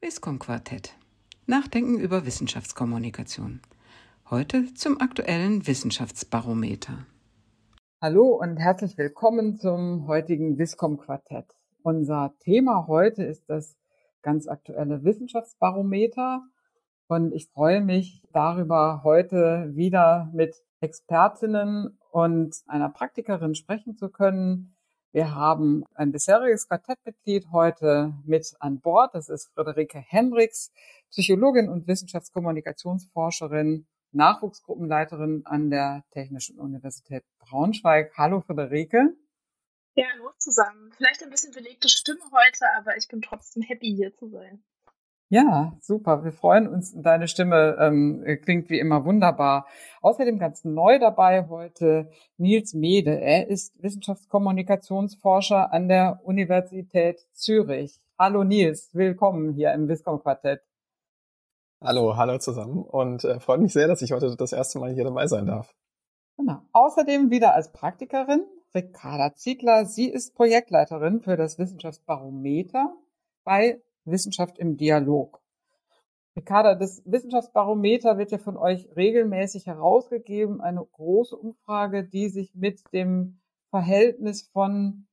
Viscom Quartett. Nachdenken über Wissenschaftskommunikation. Heute zum aktuellen Wissenschaftsbarometer. Hallo und herzlich willkommen zum heutigen Viscom Quartett. Unser Thema heute ist das ganz aktuelle Wissenschaftsbarometer und ich freue mich darüber, heute wieder mit Expertinnen und einer Praktikerin sprechen zu können, wir haben ein bisheriges Quartettmitglied heute mit an Bord. Das ist Friederike Hendricks, Psychologin und Wissenschaftskommunikationsforscherin, Nachwuchsgruppenleiterin an der Technischen Universität Braunschweig. Hallo Friederike. Ja, hallo zusammen. Vielleicht ein bisschen belegte Stimme heute, aber ich bin trotzdem happy hier zu sein. Ja, super. Wir freuen uns. Deine Stimme ähm, klingt wie immer wunderbar. Außerdem ganz neu dabei heute Nils Mede. Er ist Wissenschaftskommunikationsforscher an der Universität Zürich. Hallo Nils, willkommen hier im Viscom Quartett. Hallo, hallo zusammen und äh, freut mich sehr, dass ich heute das erste Mal hier dabei sein darf. Genau. Außerdem wieder als Praktikerin Ricarda Ziegler. Sie ist Projektleiterin für das Wissenschaftsbarometer bei Wissenschaft im Dialog. Ricarda, das Wissenschaftsbarometer wird ja von euch regelmäßig herausgegeben, eine große Umfrage, die sich mit dem Verhältnis von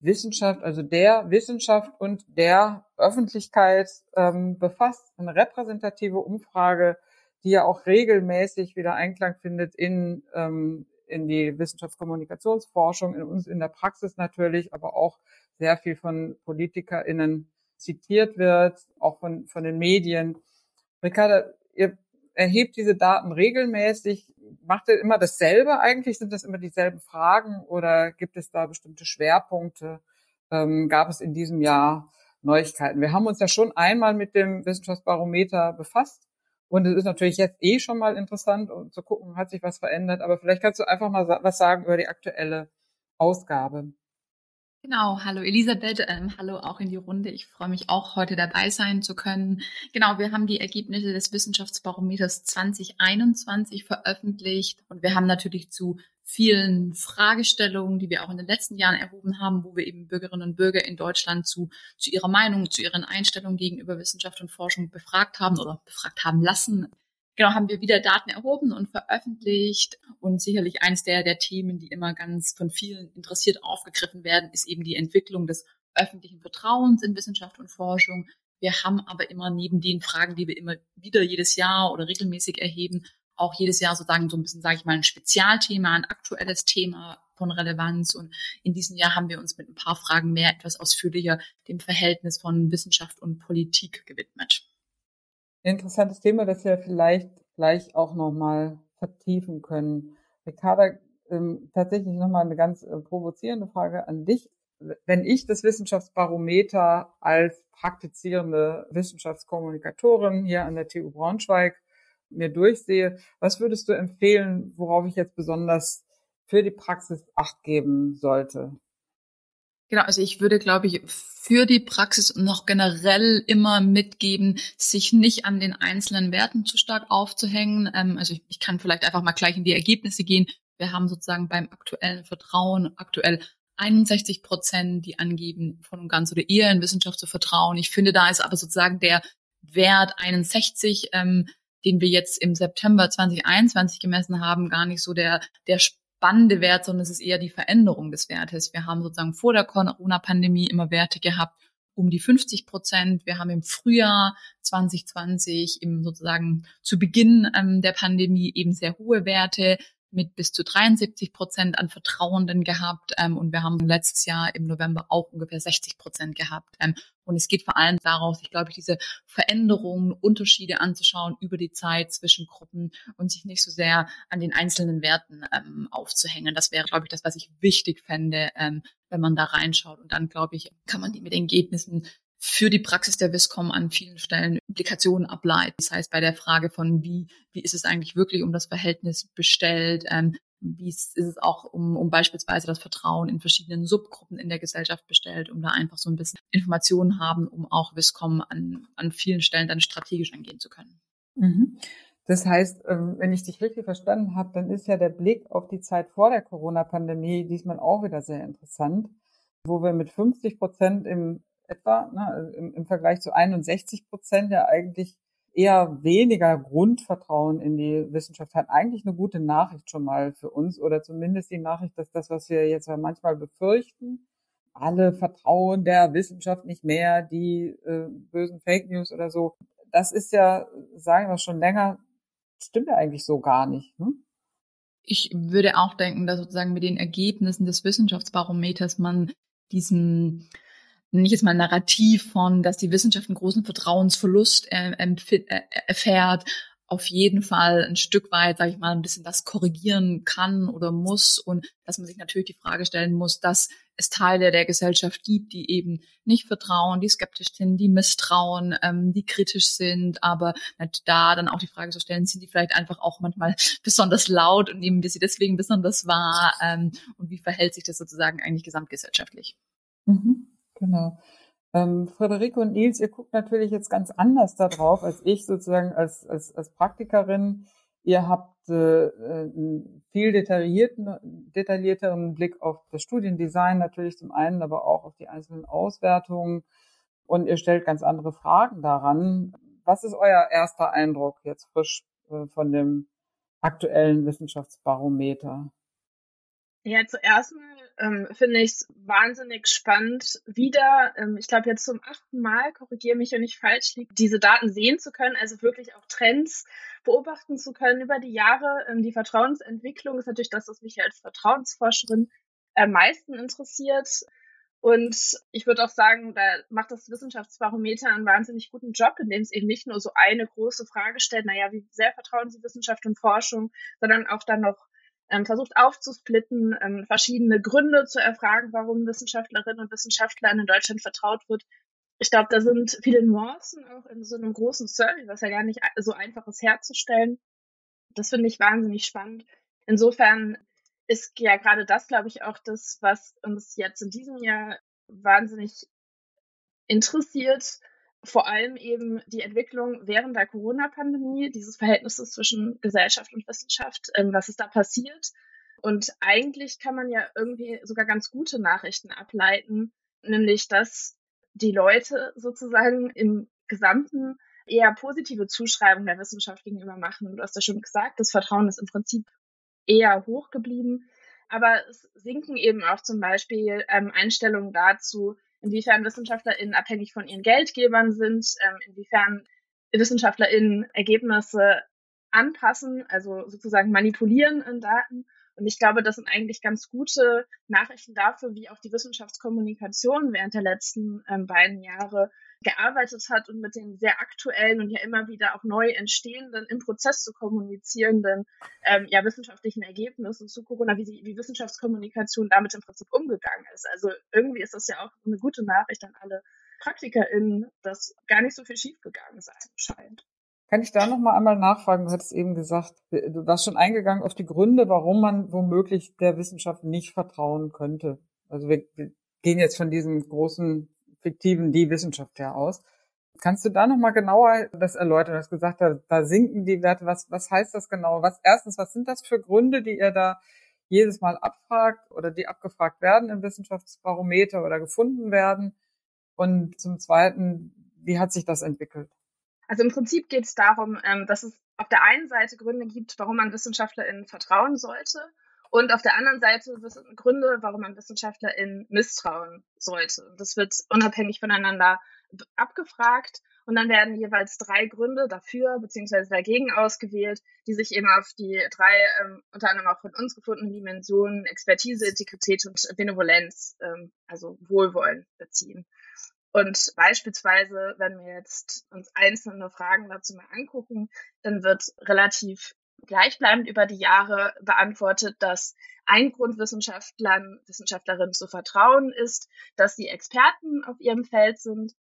Wissenschaft, also der Wissenschaft und der Öffentlichkeit ähm, befasst. Eine repräsentative Umfrage, die ja auch regelmäßig wieder Einklang findet in, ähm, in die Wissenschaftskommunikationsforschung, in uns in der Praxis natürlich, aber auch sehr viel von PolitikerInnen zitiert wird, auch von, von den Medien. Ricarda, ihr erhebt diese Daten regelmäßig. Macht ihr immer dasselbe eigentlich? Sind das immer dieselben Fragen oder gibt es da bestimmte Schwerpunkte? Ähm, gab es in diesem Jahr Neuigkeiten? Wir haben uns ja schon einmal mit dem Wissenschaftsbarometer befasst. Und es ist natürlich jetzt eh schon mal interessant, um zu gucken, hat sich was verändert. Aber vielleicht kannst du einfach mal was sagen über die aktuelle Ausgabe. Genau, hallo Elisabeth, ähm, hallo auch in die Runde. Ich freue mich auch, heute dabei sein zu können. Genau, wir haben die Ergebnisse des Wissenschaftsbarometers 2021 veröffentlicht und wir haben natürlich zu vielen Fragestellungen, die wir auch in den letzten Jahren erhoben haben, wo wir eben Bürgerinnen und Bürger in Deutschland zu, zu ihrer Meinung, zu ihren Einstellungen gegenüber Wissenschaft und Forschung befragt haben oder befragt haben lassen, genau, haben wir wieder Daten erhoben und veröffentlicht. Und sicherlich eines der, der Themen, die immer ganz von vielen interessiert aufgegriffen werden, ist eben die Entwicklung des öffentlichen Vertrauens in Wissenschaft und Forschung. Wir haben aber immer neben den Fragen, die wir immer wieder jedes Jahr oder regelmäßig erheben, auch jedes Jahr sozusagen so ein bisschen, sage ich mal, ein Spezialthema, ein aktuelles Thema von Relevanz. Und in diesem Jahr haben wir uns mit ein paar Fragen mehr etwas ausführlicher dem Verhältnis von Wissenschaft und Politik gewidmet interessantes Thema, das wir vielleicht gleich auch nochmal vertiefen können. Ricarda, ähm, tatsächlich nochmal eine ganz äh, provozierende Frage an dich. Wenn ich das Wissenschaftsbarometer als praktizierende Wissenschaftskommunikatorin hier an der TU Braunschweig mir durchsehe, was würdest du empfehlen, worauf ich jetzt besonders für die Praxis Acht geben sollte? Genau, also ich würde, glaube ich, für die Praxis noch generell immer mitgeben, sich nicht an den einzelnen Werten zu stark aufzuhängen. Ähm, also ich, ich kann vielleicht einfach mal gleich in die Ergebnisse gehen. Wir haben sozusagen beim aktuellen Vertrauen aktuell 61 Prozent, die angeben, von ganz oder eher in Wissenschaft zu vertrauen. Ich finde, da ist aber sozusagen der Wert 61, ähm, den wir jetzt im September 2021 gemessen haben, gar nicht so der, der spannende Wert, sondern es ist eher die Veränderung des Wertes. Wir haben sozusagen vor der Corona-Pandemie immer Werte gehabt um die 50 Prozent. Wir haben im Frühjahr 2020, im sozusagen zu Beginn ähm, der Pandemie eben sehr hohe Werte mit bis zu 73 Prozent an Vertrauenden gehabt ähm, und wir haben letztes Jahr im November auch ungefähr 60 Prozent gehabt. Ähm, und es geht vor allem daraus, ich glaube, diese Veränderungen, Unterschiede anzuschauen über die Zeit zwischen Gruppen und sich nicht so sehr an den einzelnen Werten ähm, aufzuhängen. Das wäre, glaube ich, das, was ich wichtig fände, ähm, wenn man da reinschaut. Und dann, glaube ich, kann man die mit Ergebnissen für die Praxis der WISCOM an vielen Stellen Implikationen ableiten. Das heißt, bei der Frage von wie, wie ist es eigentlich wirklich um das Verhältnis bestellt, ähm, wie ist es auch um, um beispielsweise das Vertrauen in verschiedenen Subgruppen in der Gesellschaft bestellt, um da einfach so ein bisschen Informationen haben, um auch WISCOM an, an vielen Stellen dann strategisch angehen zu können. Mhm. Das heißt, ähm, wenn ich dich richtig verstanden habe, dann ist ja der Blick auf die Zeit vor der Corona-Pandemie diesmal auch wieder sehr interessant, wo wir mit 50 Prozent im etwa, ne, im, im Vergleich zu 61 Prozent, ja eigentlich eher weniger Grundvertrauen in die Wissenschaft hat. Eigentlich eine gute Nachricht schon mal für uns oder zumindest die Nachricht, dass das, was wir jetzt manchmal befürchten, alle vertrauen der Wissenschaft nicht mehr, die äh, bösen Fake News oder so. Das ist ja, sagen wir schon länger, stimmt ja eigentlich so gar nicht. Ne? Ich würde auch denken, dass sozusagen mit den Ergebnissen des Wissenschaftsbarometers man diesen nenne jetzt mal Narrativ von, dass die Wissenschaft einen großen Vertrauensverlust äh, äh, erfährt, auf jeden Fall ein Stück weit, sage ich mal, ein bisschen das korrigieren kann oder muss und dass man sich natürlich die Frage stellen muss, dass es Teile der Gesellschaft gibt, die eben nicht vertrauen, die skeptisch sind, die misstrauen, ähm, die kritisch sind, aber da dann auch die Frage zu stellen, sind die vielleicht einfach auch manchmal besonders laut und nehmen wir sie deswegen besonders wahr ähm, und wie verhält sich das sozusagen eigentlich gesamtgesellschaftlich? Mhm. Genau. Ähm, Friederike und Nils, ihr guckt natürlich jetzt ganz anders darauf als ich sozusagen als, als, als Praktikerin. Ihr habt äh, einen viel detaillierten, detaillierteren Blick auf das Studiendesign natürlich zum einen, aber auch auf die einzelnen Auswertungen. Und ihr stellt ganz andere Fragen daran. Was ist euer erster Eindruck jetzt frisch äh, von dem aktuellen Wissenschaftsbarometer? Ja, zuerst mal ähm, finde ich es wahnsinnig spannend, wieder, ähm, ich glaube jetzt zum achten Mal, korrigiere mich, wenn ich falsch liege, diese Daten sehen zu können, also wirklich auch Trends beobachten zu können über die Jahre. Ähm, die Vertrauensentwicklung ist natürlich das, was mich als Vertrauensforscherin am meisten interessiert. Und ich würde auch sagen, da macht das Wissenschaftsbarometer einen wahnsinnig guten Job, indem es eben nicht nur so eine große Frage stellt, naja, wie sehr vertrauen Sie Wissenschaft und Forschung, sondern auch dann noch ähm, versucht aufzusplitten, ähm, verschiedene Gründe zu erfragen, warum Wissenschaftlerinnen und Wissenschaftlern in Deutschland vertraut wird. Ich glaube, da sind viele Nuancen auch in so einem großen Survey, was ja gar nicht so einfach ist herzustellen. Das finde ich wahnsinnig spannend. Insofern ist ja gerade das, glaube ich, auch das, was uns jetzt in diesem Jahr wahnsinnig interessiert, vor allem eben die Entwicklung während der Corona-Pandemie, dieses Verhältnisses zwischen Gesellschaft und Wissenschaft, ähm, was ist da passiert. Und eigentlich kann man ja irgendwie sogar ganz gute Nachrichten ableiten, nämlich dass die Leute sozusagen im Gesamten eher positive Zuschreibungen der Wissenschaft gegenüber machen. Du hast ja schon gesagt, das Vertrauen ist im Prinzip eher hoch geblieben. Aber es sinken eben auch zum Beispiel ähm, Einstellungen dazu, inwiefern WissenschaftlerInnen abhängig von ihren Geldgebern sind, ähm, inwiefern WissenschaftlerInnen Ergebnisse anpassen, also sozusagen manipulieren in Daten. Und ich glaube, das sind eigentlich ganz gute Nachrichten dafür, wie auch die Wissenschaftskommunikation während der letzten ähm, beiden Jahre gearbeitet hat und mit den sehr aktuellen und ja immer wieder auch neu entstehenden, im Prozess zu kommunizierenden ähm, ja, wissenschaftlichen Ergebnissen zu Corona, wie, die, wie Wissenschaftskommunikation damit im Prinzip umgegangen ist. Also irgendwie ist das ja auch eine gute Nachricht an alle PraktikerInnen, dass gar nicht so viel schiefgegangen sein scheint. Kann ich da noch mal einmal nachfragen? Du hattest eben gesagt, du warst schon eingegangen auf die Gründe, warum man womöglich der Wissenschaft nicht vertrauen könnte. Also wir, wir gehen jetzt von diesem großen fiktiven die Wissenschaft her aus. Kannst du da nochmal genauer das erläutern? Du hast gesagt, da, da sinken die Werte. Was, was heißt das genau? Was, erstens, was sind das für Gründe, die ihr da jedes Mal abfragt oder die abgefragt werden im Wissenschaftsbarometer oder gefunden werden? Und zum Zweiten, wie hat sich das entwickelt? Also im Prinzip geht es darum, ähm, dass es auf der einen Seite Gründe gibt, warum man WissenschaftlerInnen vertrauen sollte und auf der anderen Seite Gründe, warum man WissenschaftlerInnen misstrauen sollte. Das wird unabhängig voneinander abgefragt und dann werden jeweils drei Gründe dafür bzw. dagegen ausgewählt, die sich eben auf die drei ähm, unter anderem auch von uns gefundenen Dimensionen Expertise, Integrität und Benevolenz, ähm, also Wohlwollen beziehen. Und beispielsweise, wenn wir jetzt uns einzelne Fragen dazu mal angucken, dann wird relativ gleichbleibend über die Jahre beantwortet, dass ein Grund Wissenschaftlern, Wissenschaftlerinnen zu vertrauen ist, dass sie Experten auf ihrem Feld sind.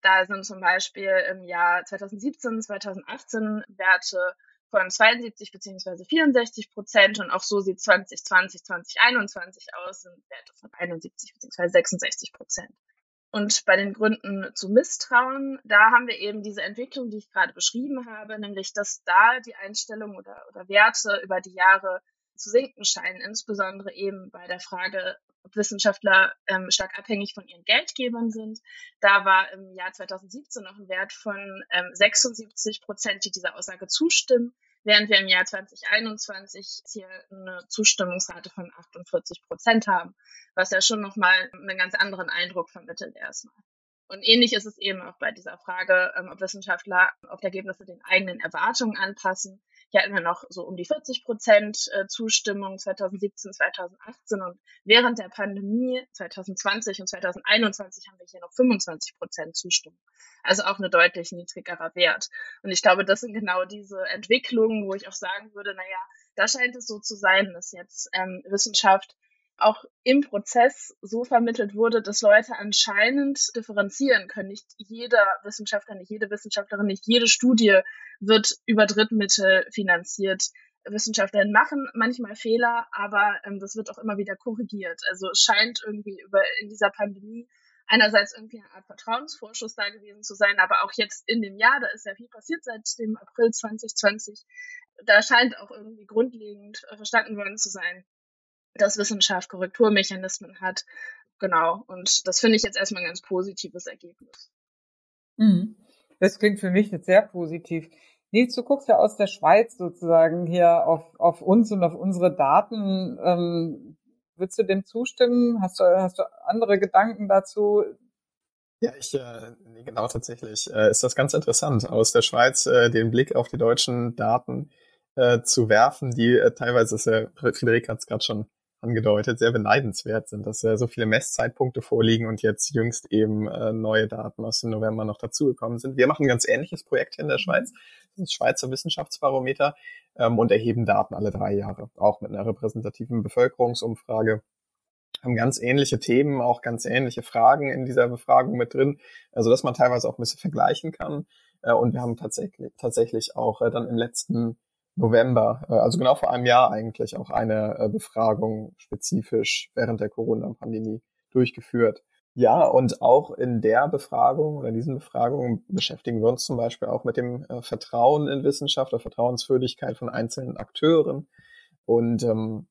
Da sind zum Beispiel im Jahr 2017, 2018 Werte von 72 beziehungsweise 64 Prozent und auch so sieht 2020, 2021 aus, sind Werte von 71 beziehungsweise 66 Prozent. Und bei den Gründen zu Misstrauen, da haben wir eben diese Entwicklung, die ich gerade beschrieben habe, nämlich dass da die Einstellungen oder, oder Werte über die Jahre zu sinken scheinen, insbesondere eben bei der Frage, ob Wissenschaftler ähm, stark abhängig von ihren Geldgebern sind. Da war im Jahr 2017 noch ein Wert von ähm, 76 Prozent, die dieser Aussage zustimmen, während wir im Jahr 2021 hier eine Zustimmungsrate von 48 Prozent haben, was ja schon nochmal einen ganz anderen Eindruck vermittelt erstmal. Und ähnlich ist es eben auch bei dieser Frage, ähm, ob Wissenschaftler auf Ergebnisse den eigenen Erwartungen anpassen. Hier hatten wir noch so um die 40 Prozent äh, Zustimmung 2017, 2018 und während der Pandemie 2020 und 2021 haben wir hier noch 25 Prozent Zustimmung. Also auch eine deutlich niedrigerer Wert. Und ich glaube, das sind genau diese Entwicklungen, wo ich auch sagen würde, naja, da scheint es so zu sein, dass jetzt ähm, Wissenschaft auch im Prozess so vermittelt wurde, dass Leute anscheinend differenzieren können. Nicht jeder Wissenschaftler, nicht jede Wissenschaftlerin, nicht jede Studie wird über Drittmittel finanziert. Wissenschaftlerinnen machen manchmal Fehler, aber ähm, das wird auch immer wieder korrigiert. Also es scheint irgendwie über in dieser Pandemie einerseits irgendwie eine Art Vertrauensvorschuss da gewesen zu sein, aber auch jetzt in dem Jahr, da ist ja viel passiert seit dem April 2020, da scheint auch irgendwie grundlegend verstanden worden zu sein, dass Wissenschaft Korrekturmechanismen hat. Genau. Und das finde ich jetzt erstmal ein ganz positives Ergebnis. Mhm. Das klingt für mich jetzt sehr positiv. Nils, du guckst ja aus der Schweiz sozusagen hier auf, auf uns und auf unsere Daten. Ähm, würdest du dem zustimmen? Hast du, hast du andere Gedanken dazu? Ja, ich, äh, nee, genau tatsächlich. Äh, ist das ganz interessant, aus der Schweiz äh, den Blick auf die deutschen Daten äh, zu werfen, die äh, teilweise, ist ja, Friederik hat es gerade schon angedeutet, sehr beneidenswert sind, dass äh, so viele Messzeitpunkte vorliegen und jetzt jüngst eben äh, neue Daten aus dem November noch dazugekommen sind. Wir machen ein ganz ähnliches Projekt hier in der Schweiz, das Schweizer Wissenschaftsbarometer ähm, und erheben Daten alle drei Jahre, auch mit einer repräsentativen Bevölkerungsumfrage haben ganz ähnliche Themen, auch ganz ähnliche Fragen in dieser Befragung mit drin, also dass man teilweise auch ein bisschen vergleichen kann. Äh, und wir haben tatsächlich, tatsächlich auch äh, dann im letzten November, äh, also genau vor einem Jahr eigentlich, auch eine äh, Befragung spezifisch während der Corona-Pandemie durchgeführt. Ja, und auch in der Befragung oder in diesen Befragungen beschäftigen wir uns zum Beispiel auch mit dem äh, Vertrauen in Wissenschaft, der Vertrauenswürdigkeit von einzelnen Akteuren und ähm,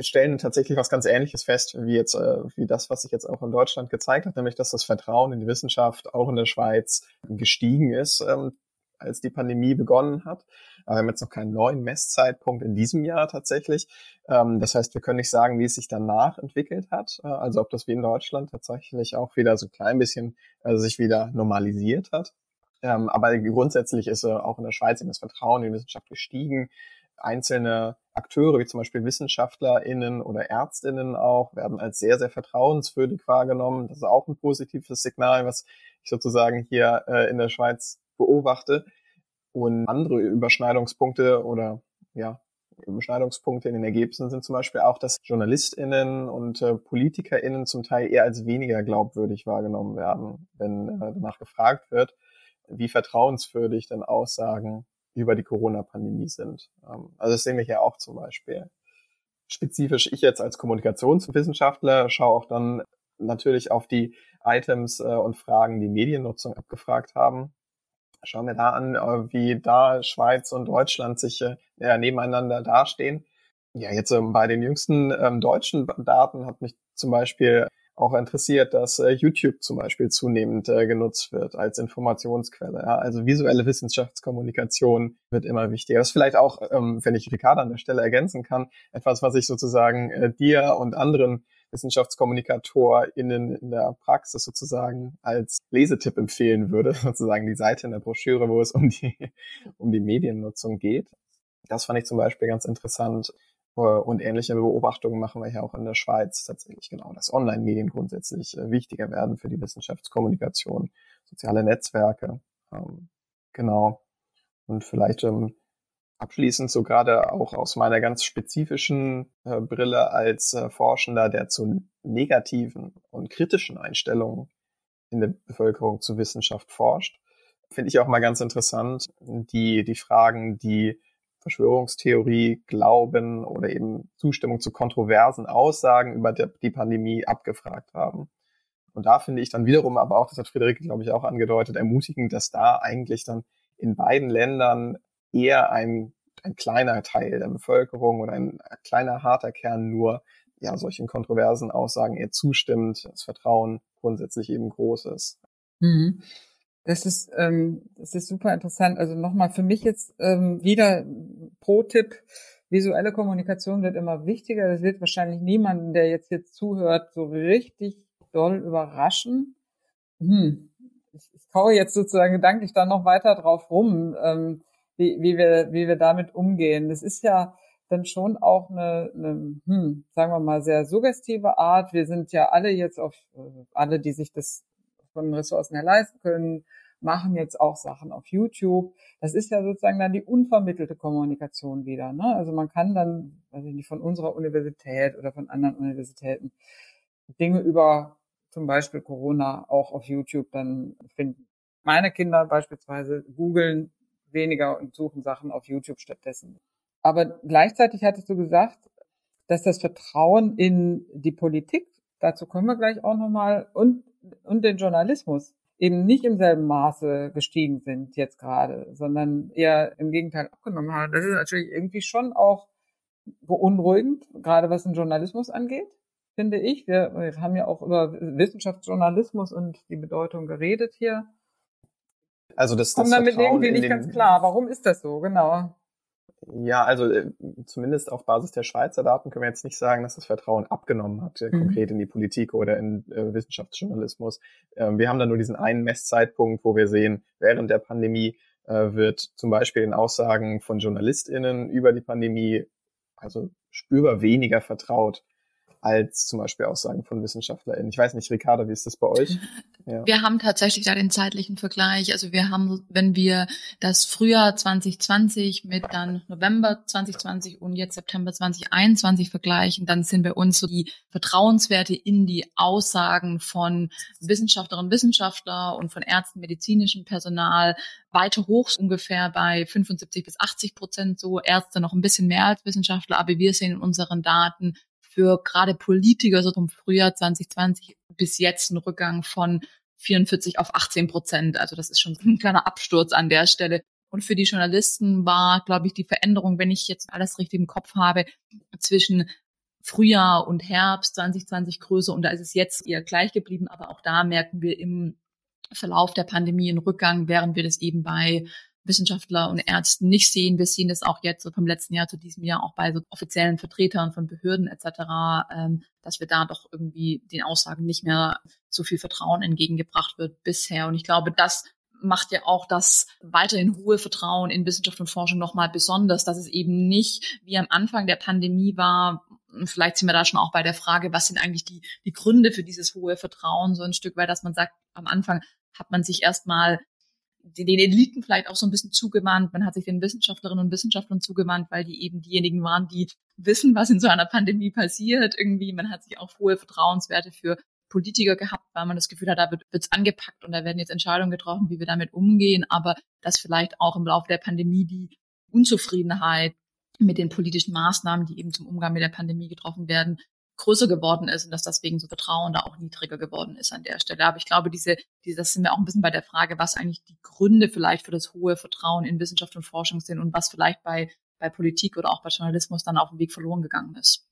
stellen tatsächlich was ganz Ähnliches fest, wie jetzt, äh, wie das, was sich jetzt auch in Deutschland gezeigt hat, nämlich dass das Vertrauen in die Wissenschaft auch in der Schweiz gestiegen ist, ähm, als die Pandemie begonnen hat. Aber wir haben jetzt noch keinen neuen Messzeitpunkt in diesem Jahr tatsächlich. Ähm, das heißt, wir können nicht sagen, wie es sich danach entwickelt hat. Äh, also ob das wie in Deutschland tatsächlich auch wieder so ein klein bisschen äh, sich wieder normalisiert hat. Ähm, aber grundsätzlich ist äh, auch in der Schweiz das Vertrauen in die Wissenschaft gestiegen. Einzelne Akteure, wie zum Beispiel WissenschaftlerInnen oder ÄrztInnen auch, werden als sehr, sehr vertrauenswürdig wahrgenommen. Das ist auch ein positives Signal, was ich sozusagen hier in der Schweiz beobachte. Und andere Überschneidungspunkte oder ja, Überschneidungspunkte in den Ergebnissen sind zum Beispiel auch, dass JournalistInnen und äh, PolitikerInnen zum Teil eher als weniger glaubwürdig wahrgenommen werden, wenn äh, danach gefragt wird, wie vertrauenswürdig denn Aussagen über die Corona-Pandemie sind. Ähm, also das sehen wir hier auch zum Beispiel. Spezifisch ich jetzt als Kommunikationswissenschaftler schaue auch dann natürlich auf die Items äh, und Fragen, die Mediennutzung abgefragt haben Schauen wir da an, äh, wie da Schweiz und Deutschland sich äh, ja, nebeneinander dastehen. Ja, jetzt ähm, bei den jüngsten ähm, deutschen Daten hat mich zum Beispiel auch interessiert, dass äh, YouTube zum Beispiel zunehmend äh, genutzt wird als Informationsquelle. Ja? Also visuelle Wissenschaftskommunikation wird immer wichtiger. Das ist vielleicht auch, ähm, wenn ich Ricardo an der Stelle ergänzen kann, etwas, was ich sozusagen äh, dir und anderen WissenschaftskommunikatorInnen in der Praxis sozusagen als Lesetipp empfehlen würde, sozusagen die Seite in der Broschüre, wo es um die, um die Mediennutzung geht. Das fand ich zum Beispiel ganz interessant. Und ähnliche Beobachtungen machen wir ja auch in der Schweiz tatsächlich genau, dass Online-Medien grundsätzlich äh, wichtiger werden für die Wissenschaftskommunikation, soziale Netzwerke. Ähm, genau. Und vielleicht ähm, Abschließend so gerade auch aus meiner ganz spezifischen äh, Brille als äh, Forschender, der zu negativen und kritischen Einstellungen in der Bevölkerung zu Wissenschaft forscht, finde ich auch mal ganz interessant, die, die Fragen, die Verschwörungstheorie, Glauben oder eben Zustimmung zu kontroversen Aussagen über der, die Pandemie abgefragt haben. Und da finde ich dann wiederum aber auch, das hat Friederike, glaube ich, auch angedeutet, ermutigend, dass da eigentlich dann in beiden Ländern eher ein, ein kleiner Teil der Bevölkerung oder ein kleiner harter Kern nur ja solchen kontroversen Aussagen eher zustimmt, das Vertrauen grundsätzlich eben groß ist. Mhm. Das ist, ähm, das ist super interessant. Also nochmal für mich jetzt ähm, wieder Pro-Tipp. Visuelle Kommunikation wird immer wichtiger. Das wird wahrscheinlich niemanden, der jetzt hier zuhört, so richtig doll überraschen. Hm. Ich, ich kaue jetzt sozusagen gedanklich da noch weiter drauf rum, ähm, wie, wie, wir, wie wir damit umgehen. Das ist ja dann schon auch eine, eine hm, sagen wir mal, sehr suggestive Art. Wir sind ja alle jetzt auf, äh, alle, die sich das von Ressourcen her leisten können, machen jetzt auch Sachen auf YouTube. Das ist ja sozusagen dann die unvermittelte Kommunikation wieder. Ne? Also man kann dann, weiß ich nicht, von unserer Universität oder von anderen Universitäten Dinge über zum Beispiel Corona auch auf YouTube dann finden. Meine Kinder beispielsweise googeln weniger und suchen Sachen auf YouTube stattdessen. Aber gleichzeitig hattest du gesagt, dass das Vertrauen in die Politik, dazu kommen wir gleich auch nochmal, und, und den Journalismus eben nicht im selben Maße gestiegen sind jetzt gerade, sondern eher im Gegenteil abgenommen haben. Das ist natürlich irgendwie schon auch beunruhigend, gerade was den Journalismus angeht, finde ich. Wir, wir haben ja auch über Wissenschaftsjournalismus und die Bedeutung geredet hier. Also das, das Kommt damit irgendwie nicht ganz klar. Warum ist das so? Genau. Ja, also äh, zumindest auf Basis der Schweizer Daten können wir jetzt nicht sagen, dass das Vertrauen abgenommen hat, äh, mhm. konkret in die Politik oder in äh, Wissenschaftsjournalismus. Ähm, wir haben da nur diesen einen Messzeitpunkt, wo wir sehen, während der Pandemie äh, wird zum Beispiel in Aussagen von JournalistInnen über die Pandemie also spürbar weniger vertraut als zum Beispiel Aussagen von WissenschaftlerInnen. Ich weiß nicht, Ricarda, wie ist das bei euch? Ja. Wir haben tatsächlich da den zeitlichen Vergleich. Also wir haben, wenn wir das Frühjahr 2020 mit dann November 2020 und jetzt September 2021 vergleichen, dann sind bei uns so die Vertrauenswerte in die Aussagen von Wissenschaftlerinnen und Wissenschaftler und von Ärzten, medizinischem Personal weiter hoch, ungefähr bei 75 bis 80 Prozent so, Ärzte noch ein bisschen mehr als Wissenschaftler, aber wir sehen in unseren Daten für gerade Politiker so vom Frühjahr 2020 bis jetzt ein Rückgang von 44 auf 18 Prozent. Also das ist schon ein kleiner Absturz an der Stelle. Und für die Journalisten war, glaube ich, die Veränderung, wenn ich jetzt alles richtig im Kopf habe, zwischen Frühjahr und Herbst 2020 größer und da ist es jetzt eher gleich geblieben. Aber auch da merken wir im Verlauf der Pandemie einen Rückgang, während wir das eben bei Wissenschaftler und Ärzten nicht sehen. Wir sehen das auch jetzt so vom letzten Jahr zu diesem Jahr auch bei so offiziellen Vertretern von Behörden etc., ähm, dass wir da doch irgendwie den Aussagen nicht mehr so viel Vertrauen entgegengebracht wird bisher. Und ich glaube, das macht ja auch das weiterhin hohe Vertrauen in Wissenschaft und Forschung nochmal besonders, dass es eben nicht wie am Anfang der Pandemie war, vielleicht sind wir da schon auch bei der Frage, was sind eigentlich die, die Gründe für dieses hohe Vertrauen, so ein Stück weit, dass man sagt, am Anfang hat man sich erstmal den Eliten vielleicht auch so ein bisschen zugewandt. Man hat sich den Wissenschaftlerinnen und Wissenschaftlern zugewandt, weil die eben diejenigen waren, die wissen, was in so einer Pandemie passiert. Irgendwie, man hat sich auch hohe Vertrauenswerte für Politiker gehabt, weil man das Gefühl hat, da wird es angepackt und da werden jetzt Entscheidungen getroffen, wie wir damit umgehen, aber dass vielleicht auch im Laufe der Pandemie die Unzufriedenheit mit den politischen Maßnahmen, die eben zum Umgang mit der Pandemie getroffen werden, größer geworden ist und dass deswegen so Vertrauen da auch niedriger geworden ist an der Stelle. Aber ich glaube, diese, diese, das sind wir auch ein bisschen bei der Frage, was eigentlich die Gründe vielleicht für das hohe Vertrauen in Wissenschaft und Forschung sind und was vielleicht bei, bei Politik oder auch bei Journalismus dann auf dem Weg verloren gegangen ist.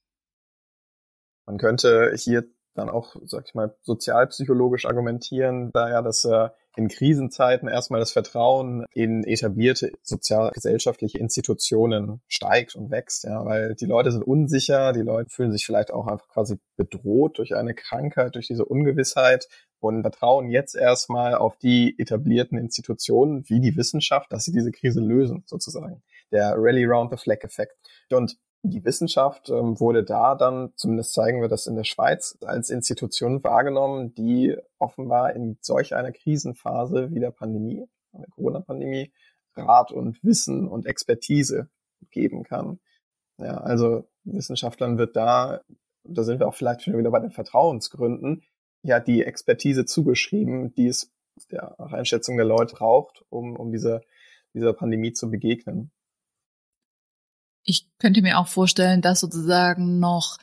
Man könnte hier dann auch, sag ich mal, sozialpsychologisch argumentieren, da ja das äh, in Krisenzeiten erstmal das Vertrauen in etablierte sozialgesellschaftliche Institutionen steigt und wächst, ja, weil die Leute sind unsicher, die Leute fühlen sich vielleicht auch einfach quasi bedroht durch eine Krankheit, durch diese Ungewissheit und vertrauen jetzt erstmal auf die etablierten Institutionen wie die Wissenschaft, dass sie diese Krise lösen, sozusagen. Der Rally Round the Flag Effekt. Und die Wissenschaft ähm, wurde da dann, zumindest zeigen wir das in der Schweiz, als Institution wahrgenommen, die offenbar in solch einer Krisenphase wie der Pandemie, der Corona-Pandemie, Rat und Wissen und Expertise geben kann. Ja, also Wissenschaftlern wird da, da sind wir auch vielleicht schon wieder bei den Vertrauensgründen, ja, die Expertise zugeschrieben, die es der Einschätzung der Leute braucht, um, um dieser, dieser Pandemie zu begegnen. Ich könnte mir auch vorstellen, dass sozusagen noch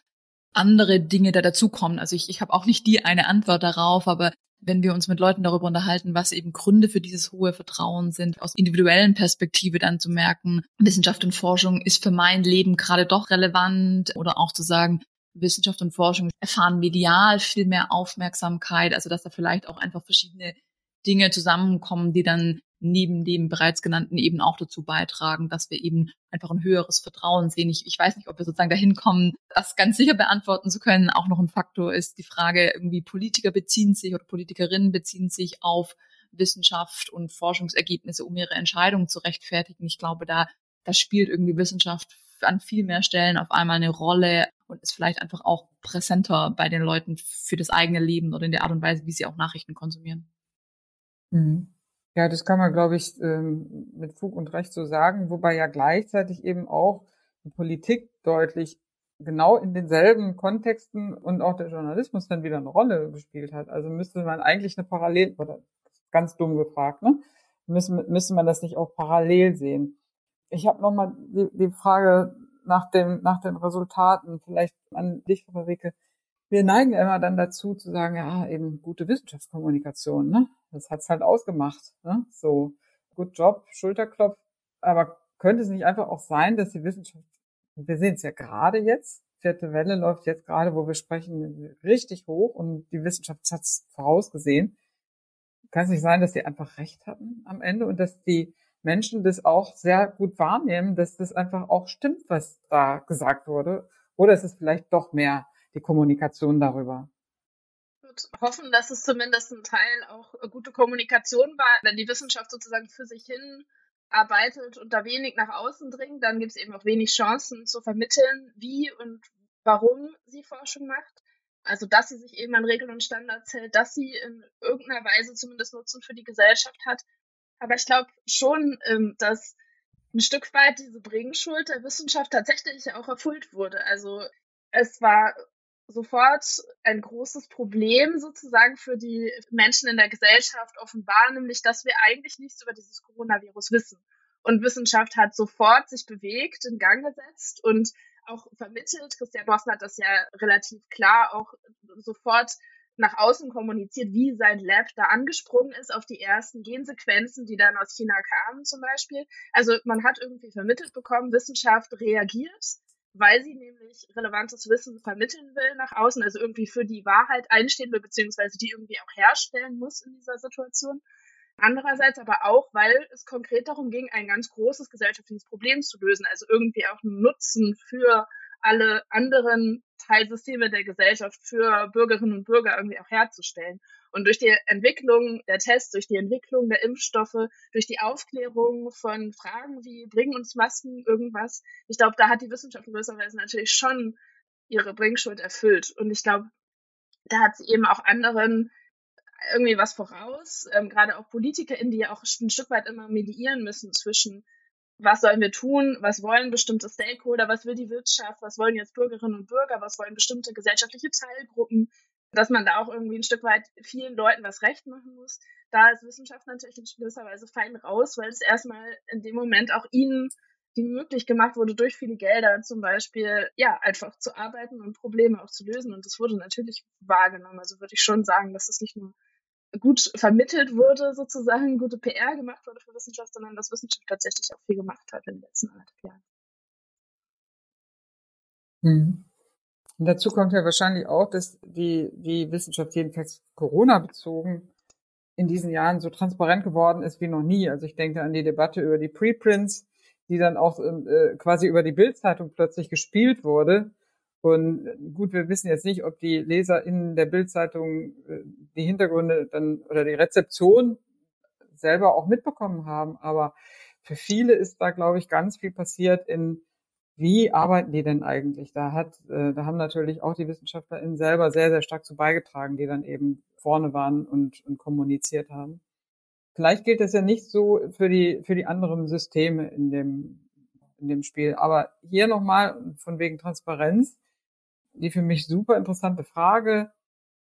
andere Dinge da dazukommen. Also ich, ich habe auch nicht die eine Antwort darauf, aber wenn wir uns mit Leuten darüber unterhalten, was eben Gründe für dieses hohe Vertrauen sind, aus individuellen Perspektive dann zu merken, Wissenschaft und Forschung ist für mein Leben gerade doch relevant oder auch zu sagen, Wissenschaft und Forschung erfahren medial viel mehr Aufmerksamkeit, also dass da vielleicht auch einfach verschiedene Dinge zusammenkommen, die dann neben dem bereits genannten eben auch dazu beitragen, dass wir eben einfach ein höheres Vertrauen sehen. Ich, ich weiß nicht, ob wir sozusagen dahin kommen, das ganz sicher beantworten zu können. Auch noch ein Faktor ist die Frage, irgendwie Politiker beziehen sich oder Politikerinnen beziehen sich auf Wissenschaft und Forschungsergebnisse, um ihre Entscheidungen zu rechtfertigen. Ich glaube, da, da spielt irgendwie Wissenschaft an viel mehr Stellen auf einmal eine Rolle und ist vielleicht einfach auch präsenter bei den Leuten für das eigene Leben oder in der Art und Weise, wie sie auch Nachrichten konsumieren. Mhm. Ja, das kann man, glaube ich, ähm, mit Fug und Recht so sagen, wobei ja gleichzeitig eben auch die Politik deutlich genau in denselben Kontexten und auch der Journalismus dann wieder eine Rolle gespielt hat. Also müsste man eigentlich eine Parallel, oder ganz dumm gefragt, ne? Müsste, müsste man das nicht auch parallel sehen? Ich habe nochmal die, die Frage nach, dem, nach den Resultaten, vielleicht an dich, Friederike. Wir neigen immer dann dazu zu sagen, ja, eben gute Wissenschaftskommunikation, ne? Das hat's halt ausgemacht, ne? So, gut Job, Schulterklopf. Aber könnte es nicht einfach auch sein, dass die Wissenschaft, wir sehen es ja gerade jetzt, vierte Welle läuft jetzt gerade, wo wir sprechen, richtig hoch und die Wissenschaft hat's vorausgesehen. Kann es nicht sein, dass sie einfach recht hatten am Ende und dass die Menschen das auch sehr gut wahrnehmen, dass das einfach auch stimmt, was da gesagt wurde? Oder ist es vielleicht doch mehr die Kommunikation darüber? Hoffen, dass es zumindest ein Teil auch gute Kommunikation war. Wenn die Wissenschaft sozusagen für sich hin arbeitet und da wenig nach außen dringt, dann gibt es eben auch wenig Chancen zu vermitteln, wie und warum sie Forschung macht. Also, dass sie sich eben an Regeln und Standards hält, dass sie in irgendeiner Weise zumindest Nutzen für die Gesellschaft hat, aber ich glaube schon, ähm, dass ein Stück weit diese Bringschuld der Wissenschaft tatsächlich auch erfüllt wurde. Also es war sofort ein großes Problem sozusagen für die Menschen in der Gesellschaft offenbar, nämlich dass wir eigentlich nichts über dieses Coronavirus wissen. Und Wissenschaft hat sofort sich bewegt, in Gang gesetzt und auch vermittelt. Christian Bossen hat das ja relativ klar auch sofort nach außen kommuniziert, wie sein Lab da angesprungen ist auf die ersten Gensequenzen, die dann aus China kamen zum Beispiel. Also man hat irgendwie vermittelt bekommen, Wissenschaft reagiert, weil sie nämlich relevantes Wissen vermitteln will nach außen, also irgendwie für die Wahrheit einstehen will, beziehungsweise die irgendwie auch herstellen muss in dieser Situation. Andererseits aber auch, weil es konkret darum ging, ein ganz großes gesellschaftliches Problem zu lösen, also irgendwie auch einen Nutzen für alle anderen Teilsysteme der Gesellschaft für Bürgerinnen und Bürger irgendwie auch herzustellen. Und durch die Entwicklung der Tests, durch die Entwicklung der Impfstoffe, durch die Aufklärung von Fragen wie bringen uns Masken irgendwas, ich glaube, da hat die Wissenschaft in gewisser Weise natürlich schon ihre Bringschuld erfüllt. Und ich glaube, da hat sie eben auch anderen irgendwie was voraus, ähm, gerade auch PolitikerInnen, die ja auch ein Stück weit immer mediieren müssen zwischen was sollen wir tun, was wollen bestimmte Stakeholder, was will die Wirtschaft, was wollen jetzt Bürgerinnen und Bürger, was wollen bestimmte gesellschaftliche Teilgruppen, dass man da auch irgendwie ein Stück weit vielen Leuten was recht machen muss. Da ist Wissenschaft natürlich in gewisser Weise fein raus, weil es erstmal in dem Moment auch ihnen die möglich gemacht wurde, durch viele Gelder zum Beispiel, ja, einfach zu arbeiten und Probleme auch zu lösen. Und das wurde natürlich wahrgenommen. Also würde ich schon sagen, dass es nicht nur gut vermittelt wurde, sozusagen gute PR gemacht wurde für Wissenschaft, sondern dass Wissenschaft tatsächlich auch viel gemacht hat in den letzten anderthalb Jahren. Mhm. Und dazu kommt ja wahrscheinlich auch, dass die, die Wissenschaft jedenfalls Corona bezogen in diesen Jahren so transparent geworden ist wie noch nie. Also ich denke an die Debatte über die Preprints, die dann auch äh, quasi über die Bildzeitung plötzlich gespielt wurde und gut, wir wissen jetzt nicht, ob die Leser in der Bildzeitung äh, die Hintergründe dann oder die Rezeption selber auch mitbekommen haben, aber für viele ist da, glaube ich, ganz viel passiert in wie arbeiten die denn eigentlich? Da hat, äh, da haben natürlich auch die WissenschaftlerInnen selber sehr, sehr stark zu beigetragen, die dann eben vorne waren und, und kommuniziert haben. Vielleicht gilt das ja nicht so für die, für die anderen Systeme in dem, in dem Spiel. Aber hier nochmal von wegen Transparenz die für mich super interessante Frage.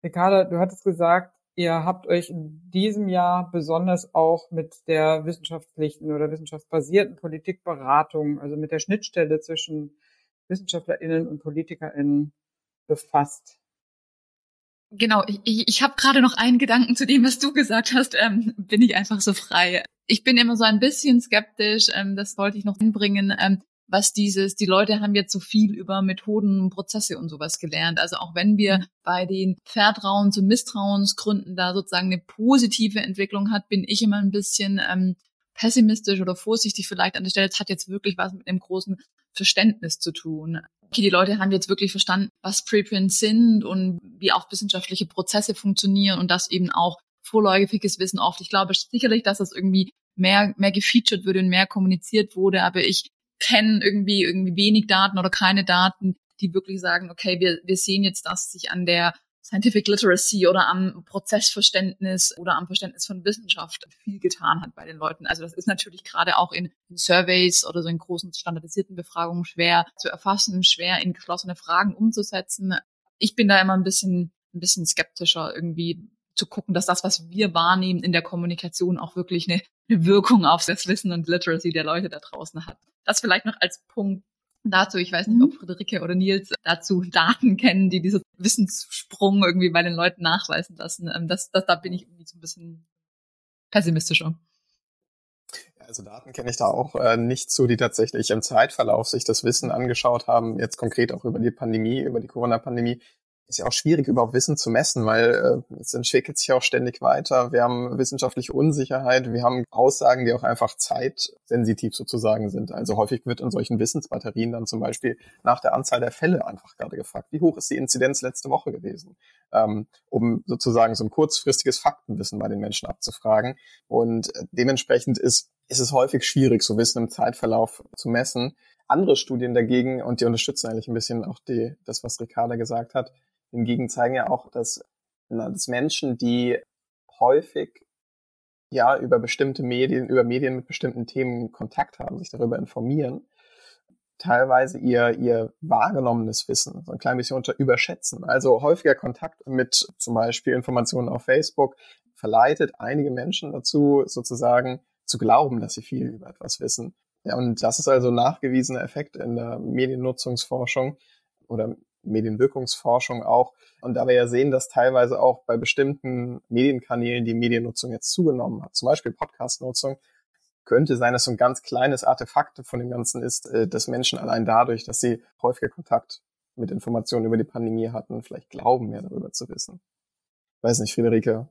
Ricarda, du hattest gesagt, ihr habt euch in diesem Jahr besonders auch mit der wissenschaftlichen oder wissenschaftsbasierten Politikberatung, also mit der Schnittstelle zwischen WissenschaftlerInnen und PolitikerInnen befasst. Genau, ich, ich, habe gerade noch einen Gedanken zu dem, was du gesagt hast, ähm, bin ich einfach so frei. Ich bin immer so ein bisschen skeptisch, ähm, das wollte ich noch hinbringen. Ähm, was dieses, die Leute haben jetzt so viel über Methoden, Prozesse und sowas gelernt. Also auch wenn wir mhm. bei den Vertrauens- und Misstrauensgründen da sozusagen eine positive Entwicklung hat, bin ich immer ein bisschen ähm, pessimistisch oder vorsichtig vielleicht an der Stelle. Es hat jetzt wirklich was mit einem großen Verständnis zu tun. Okay, die Leute haben jetzt wirklich verstanden, was Preprints sind und wie auch wissenschaftliche Prozesse funktionieren und das eben auch vorläufiges Wissen oft. Ich glaube sicherlich, dass das irgendwie mehr, mehr gefeatured würde und mehr kommuniziert wurde, aber ich kenne irgendwie irgendwie wenig Daten oder keine Daten, die wirklich sagen, okay, wir, wir sehen jetzt, dass sich an der Scientific Literacy oder am Prozessverständnis oder am Verständnis von Wissenschaft viel getan hat bei den Leuten. Also das ist natürlich gerade auch in, in Surveys oder so in großen standardisierten Befragungen schwer zu erfassen, schwer in geschlossene Fragen umzusetzen. Ich bin da immer ein bisschen, ein bisschen skeptischer irgendwie zu gucken, dass das, was wir wahrnehmen in der Kommunikation auch wirklich eine, eine Wirkung auf das Wissen und Literacy der Leute da draußen hat. Das vielleicht noch als Punkt dazu. Ich weiß nicht, ob mhm. Friederike oder Nils dazu Daten kennen, die diesen Wissenssprung irgendwie bei den Leuten nachweisen lassen. Ähm, das, das, da bin ich irgendwie so ein bisschen pessimistischer. Also Daten kenne ich da auch äh, nicht zu, die tatsächlich im Zeitverlauf sich das Wissen angeschaut haben, jetzt konkret auch über die Pandemie, über die Corona-Pandemie, ist ja auch schwierig, überhaupt Wissen zu messen, weil äh, es entwickelt sich auch ständig weiter. Wir haben wissenschaftliche Unsicherheit, wir haben Aussagen, die auch einfach zeitsensitiv sozusagen sind. Also häufig wird in solchen Wissensbatterien dann zum Beispiel nach der Anzahl der Fälle einfach gerade gefragt, wie hoch ist die Inzidenz letzte Woche gewesen, ähm, um sozusagen so ein kurzfristiges Faktenwissen bei den Menschen abzufragen. Und äh, dementsprechend ist, ist es häufig schwierig, so Wissen im Zeitverlauf zu messen. Andere Studien dagegen, und die unterstützen eigentlich ein bisschen auch die, das, was Ricarda gesagt hat, Hingegen zeigen ja auch, dass, na, dass Menschen, die häufig ja über bestimmte Medien, über Medien mit bestimmten Themen Kontakt haben, sich darüber informieren, teilweise ihr, ihr wahrgenommenes Wissen so ein klein bisschen unter überschätzen. Also häufiger Kontakt mit zum Beispiel Informationen auf Facebook verleitet einige Menschen dazu, sozusagen zu glauben, dass sie viel über etwas wissen. Ja, und das ist also nachgewiesener Effekt in der Mediennutzungsforschung oder Medienwirkungsforschung auch. Und da wir ja sehen, dass teilweise auch bei bestimmten Medienkanälen die Mediennutzung jetzt zugenommen hat, zum Beispiel Podcast-Nutzung, könnte sein, dass so ein ganz kleines Artefakt von dem Ganzen ist, äh, dass Menschen allein dadurch, dass sie häufiger Kontakt mit Informationen über die Pandemie hatten, vielleicht glauben, mehr darüber zu wissen. Weiß nicht, Friederike,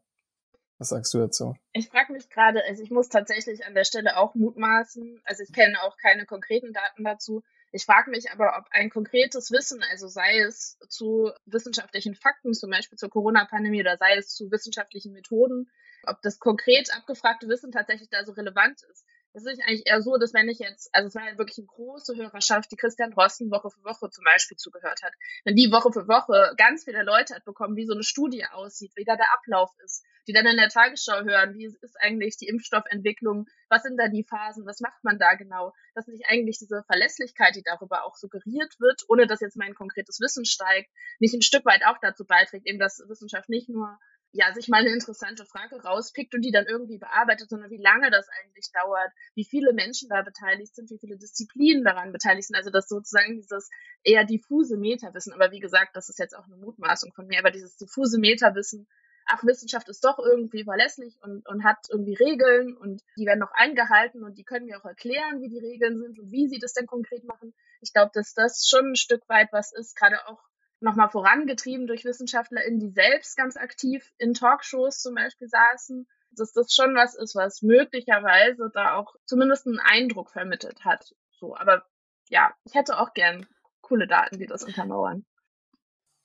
was sagst du dazu? Ich frage mich gerade, also ich muss tatsächlich an der Stelle auch mutmaßen, also ich kenne auch keine konkreten Daten dazu, ich frage mich aber, ob ein konkretes Wissen, also sei es zu wissenschaftlichen Fakten, zum Beispiel zur Corona-Pandemie oder sei es zu wissenschaftlichen Methoden, ob das konkret abgefragte Wissen tatsächlich da so relevant ist. Das ist eigentlich eher so, dass wenn ich jetzt, also es war wirklich eine große Hörerschaft, die Christian Drosten Woche für Woche zum Beispiel zugehört hat. Wenn die Woche für Woche ganz viele Leute hat bekommen, wie so eine Studie aussieht, wie da der Ablauf ist, die dann in der Tagesschau hören, wie ist eigentlich die Impfstoffentwicklung, was sind da die Phasen, was macht man da genau, dass nicht eigentlich diese Verlässlichkeit, die darüber auch suggeriert wird, ohne dass jetzt mein konkretes Wissen steigt, nicht ein Stück weit auch dazu beiträgt, eben dass Wissenschaft nicht nur ja, sich mal eine interessante Frage rauspickt und die dann irgendwie bearbeitet, sondern wie lange das eigentlich dauert, wie viele Menschen da beteiligt sind, wie viele Disziplinen daran beteiligt sind. Also das sozusagen dieses eher diffuse Metawissen. Aber wie gesagt, das ist jetzt auch eine Mutmaßung von mir, aber dieses diffuse Metawissen, ach, Wissenschaft ist doch irgendwie verlässlich und, und hat irgendwie Regeln und die werden noch eingehalten und die können mir auch erklären, wie die Regeln sind und wie sie das denn konkret machen. Ich glaube, dass das schon ein Stück weit was ist, gerade auch nochmal vorangetrieben durch WissenschaftlerInnen, die selbst ganz aktiv in Talkshows zum Beispiel saßen, dass das schon was ist, was möglicherweise da auch zumindest einen Eindruck vermittelt hat. So, aber ja, ich hätte auch gern coole Daten, die das untermauern.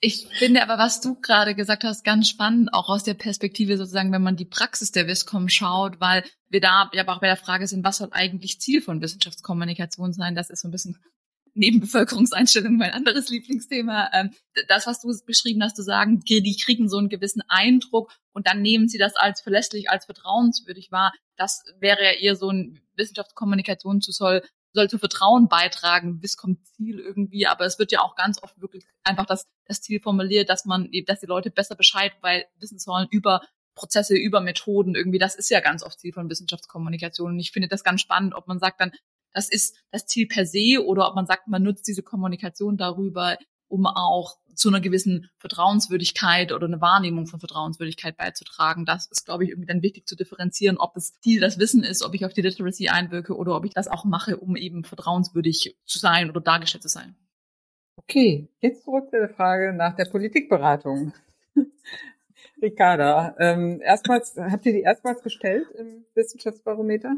Ich finde aber, was du gerade gesagt hast, ganz spannend, auch aus der Perspektive sozusagen, wenn man die Praxis der WISCOM schaut, weil wir da ja auch bei der Frage sind, was soll eigentlich Ziel von Wissenschaftskommunikation sein? Das ist so ein bisschen Nebenbevölkerungseinstellung mein anderes Lieblingsthema. Ähm, das, was du beschrieben hast, zu sagen, die kriegen so einen gewissen Eindruck und dann nehmen sie das als verlässlich, als vertrauenswürdig wahr. Das wäre ja eher so ein Wissenschaftskommunikation zu soll, soll zu Vertrauen beitragen, bis kommt Ziel irgendwie, aber es wird ja auch ganz oft wirklich einfach das, das Ziel formuliert, dass man, dass die Leute besser Bescheid weil wissen sollen über Prozesse, über Methoden irgendwie. Das ist ja ganz oft Ziel von Wissenschaftskommunikation. Und ich finde das ganz spannend, ob man sagt dann, das ist das Ziel per se oder ob man sagt, man nutzt diese Kommunikation darüber, um auch zu einer gewissen Vertrauenswürdigkeit oder eine Wahrnehmung von Vertrauenswürdigkeit beizutragen. Das ist, glaube ich, irgendwie dann wichtig zu differenzieren, ob das Ziel das Wissen ist, ob ich auf die Literacy einwirke oder ob ich das auch mache, um eben vertrauenswürdig zu sein oder dargestellt zu sein. Okay, jetzt zurück zu der Frage nach der Politikberatung. Ricarda, ähm, erstmals, habt ihr die erstmals gestellt im Wissenschaftsbarometer?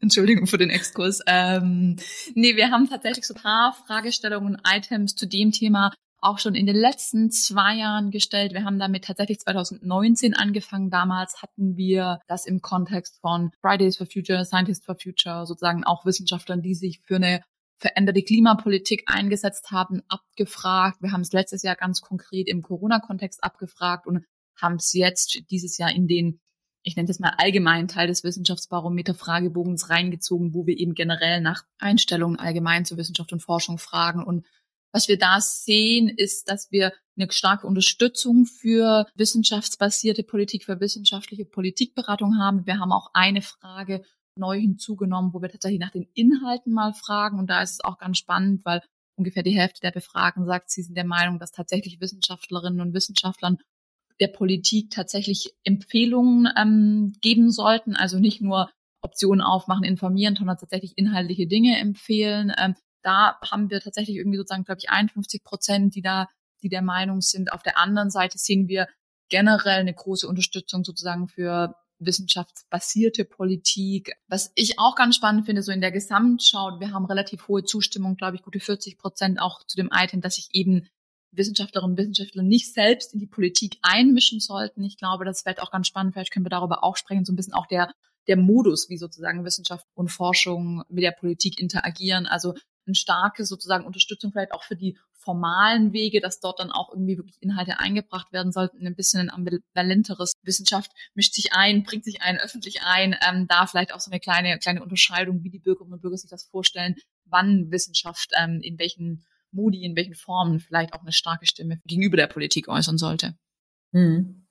Entschuldigung für den Exkurs. Ähm, nee, wir haben tatsächlich so ein paar Fragestellungen, Items zu dem Thema auch schon in den letzten zwei Jahren gestellt. Wir haben damit tatsächlich 2019 angefangen. Damals hatten wir das im Kontext von Fridays for Future, Scientists for Future, sozusagen auch Wissenschaftlern, die sich für eine veränderte Klimapolitik eingesetzt haben, abgefragt. Wir haben es letztes Jahr ganz konkret im Corona-Kontext abgefragt und haben es jetzt dieses Jahr in den ich nenne das mal allgemeinen Teil des Wissenschaftsbarometer-Fragebogens reingezogen, wo wir eben generell nach Einstellungen allgemein zur Wissenschaft und Forschung fragen. Und was wir da sehen, ist, dass wir eine starke Unterstützung für wissenschaftsbasierte Politik, für wissenschaftliche Politikberatung haben. Wir haben auch eine Frage neu hinzugenommen, wo wir tatsächlich nach den Inhalten mal fragen. Und da ist es auch ganz spannend, weil ungefähr die Hälfte der Befragten sagt, sie sind der Meinung, dass tatsächlich Wissenschaftlerinnen und Wissenschaftlern der Politik tatsächlich Empfehlungen ähm, geben sollten, also nicht nur Optionen aufmachen, informieren, sondern tatsächlich inhaltliche Dinge empfehlen. Ähm, da haben wir tatsächlich irgendwie sozusagen, glaube ich, 51 Prozent, die da, die der Meinung sind. Auf der anderen Seite sehen wir generell eine große Unterstützung sozusagen für wissenschaftsbasierte Politik. Was ich auch ganz spannend finde, so in der Gesamtschau, wir haben relativ hohe Zustimmung, glaube ich, gute 40 Prozent auch zu dem Item, dass sich eben Wissenschaftlerinnen und Wissenschaftler nicht selbst in die Politik einmischen sollten. Ich glaube, das wird auch ganz spannend. Vielleicht können wir darüber auch sprechen, so ein bisschen auch der, der Modus, wie sozusagen Wissenschaft und Forschung mit der Politik interagieren. Also eine starke sozusagen Unterstützung vielleicht auch für die formalen Wege, dass dort dann auch irgendwie wirklich Inhalte eingebracht werden sollten, ein bisschen ein ambivalenteres Wissenschaft mischt sich ein, bringt sich ein, öffentlich ein, ähm, da vielleicht auch so eine kleine, kleine Unterscheidung, wie die Bürgerinnen und Bürger sich das vorstellen, wann Wissenschaft ähm, in welchen Moody in welchen Formen vielleicht auch eine starke Stimme gegenüber der Politik äußern sollte. Mhm.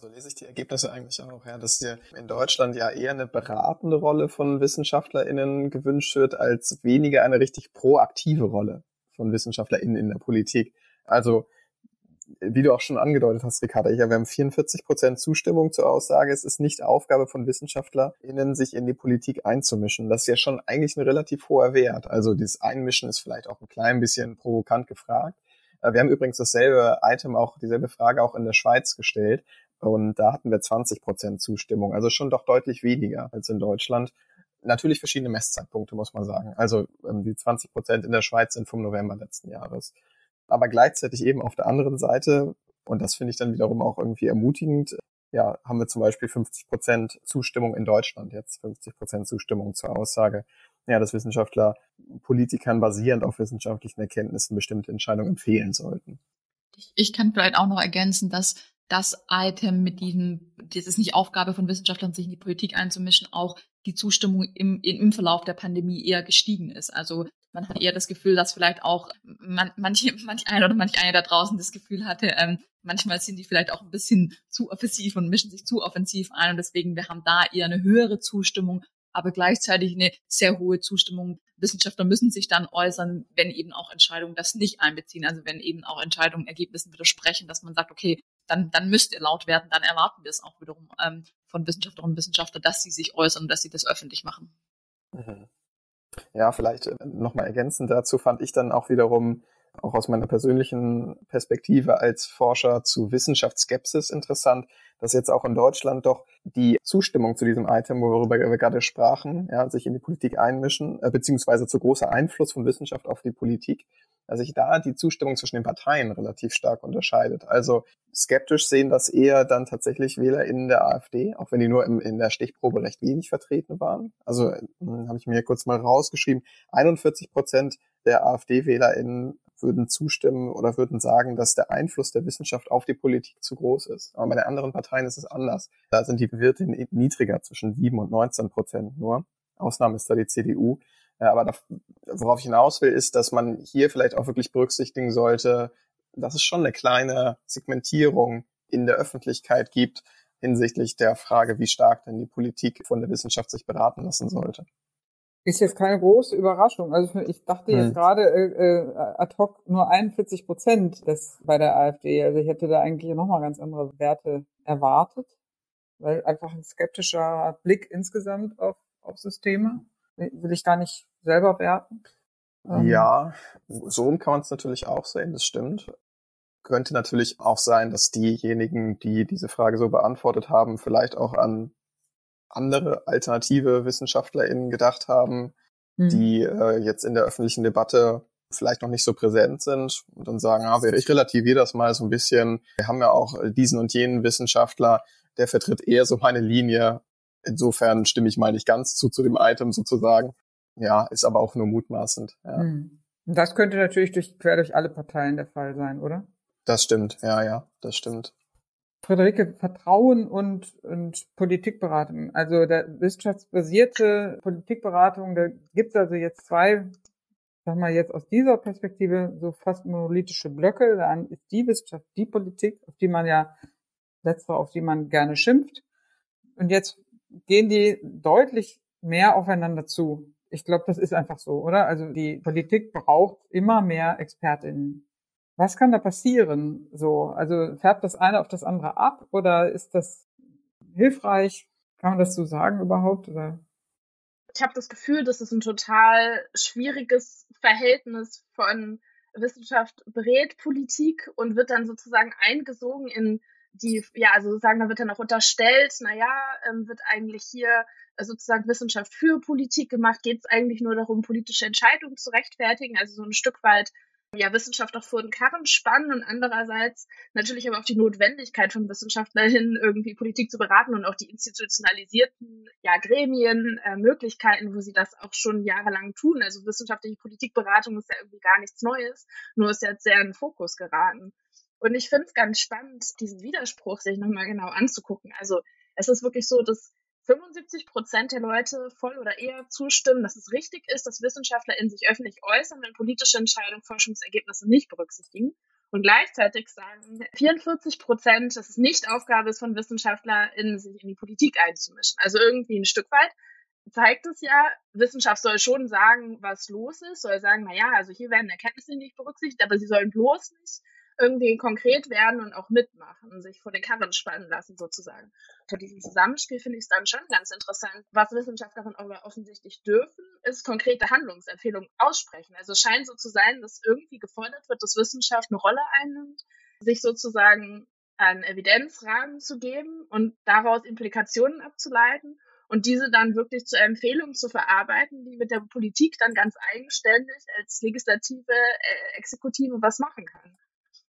so lese ich die Ergebnisse eigentlich auch, ja, dass hier in Deutschland ja eher eine beratende Rolle von WissenschaftlerInnen gewünscht wird, als weniger eine richtig proaktive Rolle von WissenschaftlerInnen in der Politik. Also wie du auch schon angedeutet hast, Ricarda, wir haben 44 Prozent Zustimmung zur Aussage, es ist nicht Aufgabe von WissenschaftlerInnen, sich in die Politik einzumischen. Das ist ja schon eigentlich ein relativ hoher Wert. Also dieses Einmischen ist vielleicht auch ein klein bisschen provokant gefragt. Äh, wir haben übrigens dasselbe Item auch, dieselbe Frage auch in der Schweiz gestellt. Und da hatten wir 20 Prozent Zustimmung. Also schon doch deutlich weniger als in Deutschland. Natürlich verschiedene Messzeitpunkte, muss man sagen. Also ähm, die 20 Prozent in der Schweiz sind vom November letzten Jahres aber gleichzeitig eben auf der anderen Seite, und das finde ich dann wiederum auch irgendwie ermutigend, ja, haben wir zum Beispiel 50 Prozent Zustimmung in Deutschland jetzt, 50 Prozent Zustimmung zur Aussage, ja, dass Wissenschaftler Politikern basierend auf wissenschaftlichen Erkenntnissen bestimmte Entscheidungen empfehlen sollten. Ich kann vielleicht auch noch ergänzen, dass das Item mit diesem, das ist nicht Aufgabe von Wissenschaftlern, sich in die Politik einzumischen, auch die Zustimmung im, im Verlauf der Pandemie eher gestiegen ist. Also man hat eher das Gefühl, dass vielleicht auch man, manche, manch einer oder manch einer da draußen das Gefühl hatte, ähm, manchmal sind die vielleicht auch ein bisschen zu offensiv und mischen sich zu offensiv ein und deswegen, wir haben da eher eine höhere Zustimmung, aber gleichzeitig eine sehr hohe Zustimmung. Wissenschaftler müssen sich dann äußern, wenn eben auch Entscheidungen das nicht einbeziehen, also wenn eben auch Entscheidungen Ergebnissen widersprechen, dass man sagt, okay, dann, dann müsst ihr laut werden, dann erwarten wir es auch wiederum ähm, von Wissenschaftlerinnen und Wissenschaftlern, dass sie sich äußern, dass sie das öffentlich machen. Mhm. Ja, vielleicht äh, nochmal ergänzend dazu fand ich dann auch wiederum auch aus meiner persönlichen Perspektive als Forscher zu Wissenschaftsskepsis interessant, dass jetzt auch in Deutschland doch die Zustimmung zu diesem Item, worüber wir gerade sprachen, ja, sich in die Politik einmischen, äh, beziehungsweise zu großer Einfluss von Wissenschaft auf die Politik, dass sich da die Zustimmung zwischen den Parteien relativ stark unterscheidet. Also skeptisch sehen das eher dann tatsächlich Wähler in der AfD, auch wenn die nur im, in der Stichprobe recht wenig vertreten waren. Also hm, habe ich mir kurz mal rausgeschrieben, 41 Prozent der AfD-WählerInnen würden zustimmen oder würden sagen, dass der Einfluss der Wissenschaft auf die Politik zu groß ist. Aber bei den anderen Parteien ist es anders. Da sind die Werte niedriger, zwischen 7 und 19 Prozent nur. Ausnahme ist da die CDU. Aber da, worauf ich hinaus will, ist, dass man hier vielleicht auch wirklich berücksichtigen sollte, dass es schon eine kleine Segmentierung in der Öffentlichkeit gibt hinsichtlich der Frage, wie stark denn die Politik von der Wissenschaft sich beraten lassen sollte. Ist jetzt keine große Überraschung. Also ich dachte jetzt hm. gerade äh, äh, ad hoc nur 41 Prozent des bei der AfD. Also ich hätte da eigentlich nochmal ganz andere Werte erwartet, weil einfach ein skeptischer Blick insgesamt auf, auf Systeme will ich gar nicht selber werten. Ähm, ja, so kann man es natürlich auch sehen, das stimmt. Könnte natürlich auch sein, dass diejenigen, die diese Frage so beantwortet haben, vielleicht auch an andere alternative WissenschaftlerInnen gedacht haben, mhm. die äh, jetzt in der öffentlichen Debatte vielleicht noch nicht so präsent sind und dann sagen, ah, ich relativiere das mal so ein bisschen. Wir haben ja auch diesen und jenen Wissenschaftler, der vertritt eher so meine Linie. Insofern stimme ich mal nicht ganz zu, zu dem Item sozusagen. Ja, ist aber auch nur mutmaßend. Ja. Mhm. Das könnte natürlich durch, quer durch alle Parteien der Fall sein, oder? Das stimmt, ja, ja, das stimmt. Friederike, Vertrauen und, und Politikberatung. Also der wissenschaftsbasierte Politikberatung, da gibt es also jetzt zwei, sag mal jetzt aus dieser Perspektive so fast monolithische Blöcke. Dann ist die Wissenschaft die Politik, auf die man ja letztere, auf die man gerne schimpft. Und jetzt gehen die deutlich mehr aufeinander zu. Ich glaube, das ist einfach so, oder? Also die Politik braucht immer mehr Expertinnen. Was kann da passieren? So, also färbt das eine auf das andere ab oder ist das hilfreich? Kann man das so sagen überhaupt? Oder? Ich habe das Gefühl, das ist ein total schwieriges Verhältnis von Wissenschaft berät Politik und wird dann sozusagen eingesogen in die, ja, also sozusagen, da wird dann auch unterstellt, naja, ähm, wird eigentlich hier sozusagen Wissenschaft für Politik gemacht, geht es eigentlich nur darum, politische Entscheidungen zu rechtfertigen, also so ein Stück weit ja, Wissenschaft auch vor den Karren spannen und andererseits natürlich aber auch die Notwendigkeit von Wissenschaftlern irgendwie Politik zu beraten und auch die institutionalisierten ja, Gremien, äh, Möglichkeiten, wo sie das auch schon jahrelang tun. Also wissenschaftliche Politikberatung ist ja irgendwie gar nichts Neues, nur ist jetzt sehr in den Fokus geraten. Und ich finde es ganz spannend, diesen Widerspruch sich nochmal genau anzugucken. Also es ist wirklich so, dass 75 Prozent der Leute voll oder eher zustimmen, dass es richtig ist, dass Wissenschaftler in sich öffentlich äußern, wenn politische Entscheidungen Forschungsergebnisse nicht berücksichtigen. Und gleichzeitig sagen 44 Prozent, dass es nicht Aufgabe ist von WissenschaftlerInnen, sich in die Politik einzumischen. Also irgendwie ein Stück weit zeigt es ja, Wissenschaft soll schon sagen, was los ist, soll sagen, na ja, also hier werden Erkenntnisse nicht berücksichtigt, aber sie sollen bloß nicht irgendwie konkret werden und auch mitmachen, sich vor den Karren spannen lassen sozusagen. Vor diesem Zusammenspiel finde ich es dann schon ganz interessant. Was Wissenschaftlerinnen aber offensichtlich dürfen, ist konkrete Handlungsempfehlungen aussprechen. Also es scheint so zu sein, dass irgendwie gefordert wird, dass Wissenschaft eine Rolle einnimmt, sich sozusagen einen Evidenzrahmen zu geben und daraus Implikationen abzuleiten und diese dann wirklich zur Empfehlung zu verarbeiten, die mit der Politik dann ganz eigenständig als Legislative, äh, Exekutive was machen kann.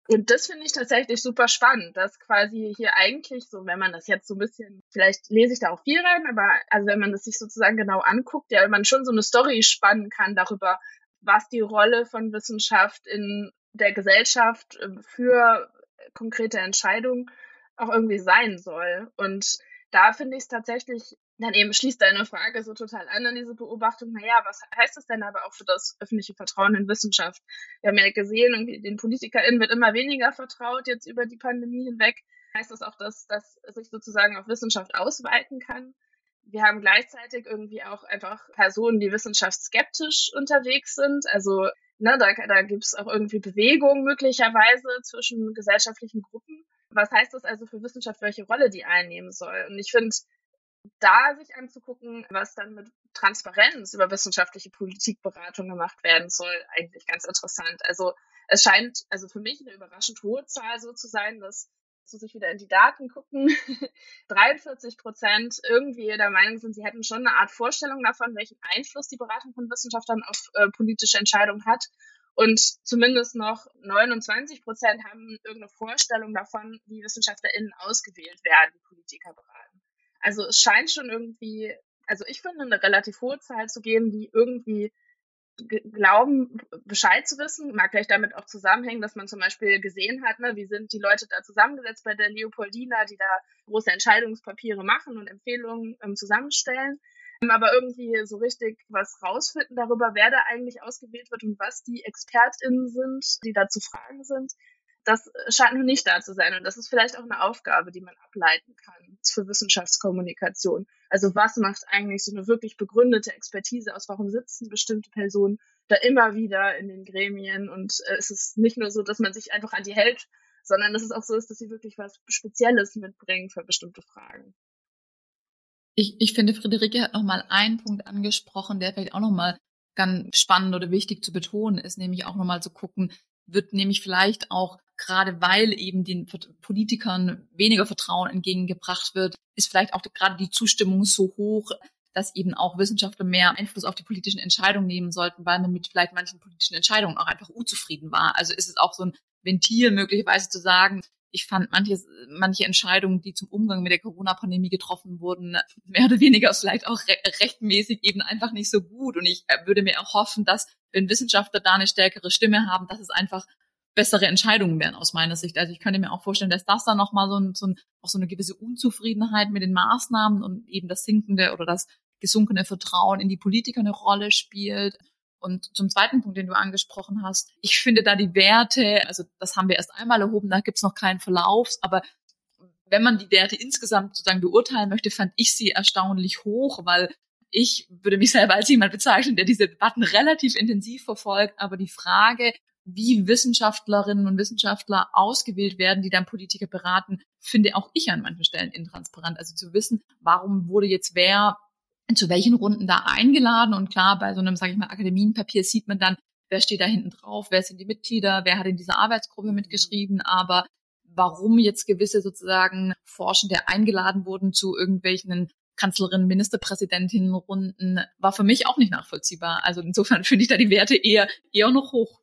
Und das finde ich tatsächlich super spannend, dass quasi hier eigentlich so, wenn man das jetzt so ein bisschen, vielleicht lese ich da auch viel rein, aber also wenn man das sich sozusagen genau anguckt, ja, man schon so eine Story spannen kann darüber, was die Rolle von Wissenschaft in der Gesellschaft ähm, für konkrete Entscheidungen auch irgendwie sein soll. Und da finde ich es tatsächlich dann eben schließt deine Frage so total an an diese Beobachtung, naja, was heißt das denn aber auch für das öffentliche Vertrauen in Wissenschaft? Wir haben ja gesehen, den PolitikerInnen wird immer weniger vertraut jetzt über die Pandemie hinweg. Heißt das auch, dass das sich sozusagen auf Wissenschaft ausweiten kann? Wir haben gleichzeitig irgendwie auch einfach Personen, die wissenschaftsskeptisch unterwegs sind. Also ne, da, da gibt es auch irgendwie Bewegung möglicherweise zwischen gesellschaftlichen Gruppen. Was heißt das also für Wissenschaft, welche Rolle die einnehmen soll? Und ich finde, da sich anzugucken, was dann mit Transparenz über wissenschaftliche Politikberatung gemacht werden soll, eigentlich ganz interessant. Also es scheint also für mich eine überraschend hohe Zahl so zu sein, dass so sich wieder in die Daten gucken, 43 Prozent irgendwie der Meinung sind, sie hätten schon eine Art Vorstellung davon, welchen Einfluss die Beratung von Wissenschaftlern auf äh, politische Entscheidungen hat. Und zumindest noch 29 Prozent haben irgendeine Vorstellung davon, wie WissenschaftlerInnen ausgewählt werden, Politiker beraten. Also es scheint schon irgendwie, also ich finde eine relativ hohe Zahl zu geben, die irgendwie glauben, Bescheid zu wissen, mag vielleicht damit auch zusammenhängen, dass man zum Beispiel gesehen hat, ne, wie sind die Leute da zusammengesetzt bei der Leopoldina, die da große Entscheidungspapiere machen und Empfehlungen ähm, zusammenstellen, ähm, aber irgendwie so richtig was rausfinden darüber, wer da eigentlich ausgewählt wird und was die ExpertInnen sind, die da zu fragen sind, das scheint noch nicht da zu sein. Und das ist vielleicht auch eine Aufgabe, die man ableiten kann für Wissenschaftskommunikation. Also was macht eigentlich so eine wirklich begründete Expertise aus? Warum sitzen bestimmte Personen da immer wieder in den Gremien? Und äh, es ist nicht nur so, dass man sich einfach an die hält, sondern dass es auch so ist, dass sie wirklich was Spezielles mitbringen für bestimmte Fragen. Ich, ich finde, Friederike hat nochmal einen Punkt angesprochen, der vielleicht auch nochmal ganz spannend oder wichtig zu betonen ist, nämlich auch nochmal zu gucken, wird nämlich vielleicht auch gerade weil eben den Politikern weniger Vertrauen entgegengebracht wird, ist vielleicht auch gerade die Zustimmung so hoch, dass eben auch Wissenschaftler mehr Einfluss auf die politischen Entscheidungen nehmen sollten, weil man mit vielleicht manchen politischen Entscheidungen auch einfach unzufrieden war. Also ist es auch so ein Ventil möglicherweise zu sagen, ich fand manche, manche Entscheidungen, die zum Umgang mit der Corona-Pandemie getroffen wurden, mehr oder weniger vielleicht auch re rechtmäßig eben einfach nicht so gut. Und ich äh, würde mir auch hoffen, dass, wenn Wissenschaftler da eine stärkere Stimme haben, dass es einfach bessere Entscheidungen wären aus meiner Sicht. Also ich könnte mir auch vorstellen, dass das dann nochmal so, ein, so, ein, auch so eine gewisse Unzufriedenheit mit den Maßnahmen und eben das sinkende oder das gesunkene Vertrauen in die Politiker eine Rolle spielt. Und zum zweiten Punkt, den du angesprochen hast, ich finde da die Werte, also das haben wir erst einmal erhoben, da gibt's noch keinen Verlauf, aber wenn man die Werte insgesamt sozusagen beurteilen möchte, fand ich sie erstaunlich hoch, weil ich würde mich selber als jemand bezeichnen, der diese Debatten relativ intensiv verfolgt, aber die Frage, wie Wissenschaftlerinnen und Wissenschaftler ausgewählt werden, die dann Politiker beraten, finde auch ich an manchen Stellen intransparent. Also zu wissen, warum wurde jetzt wer zu welchen Runden da eingeladen. Und klar, bei so einem, sage ich mal, Akademienpapier sieht man dann, wer steht da hinten drauf, wer sind die Mitglieder, wer hat in dieser Arbeitsgruppe mitgeschrieben, aber warum jetzt gewisse sozusagen Forschende eingeladen wurden zu irgendwelchen Kanzlerinnen, Ministerpräsidentinnenrunden, war für mich auch nicht nachvollziehbar. Also insofern finde ich da die Werte eher, eher noch hoch.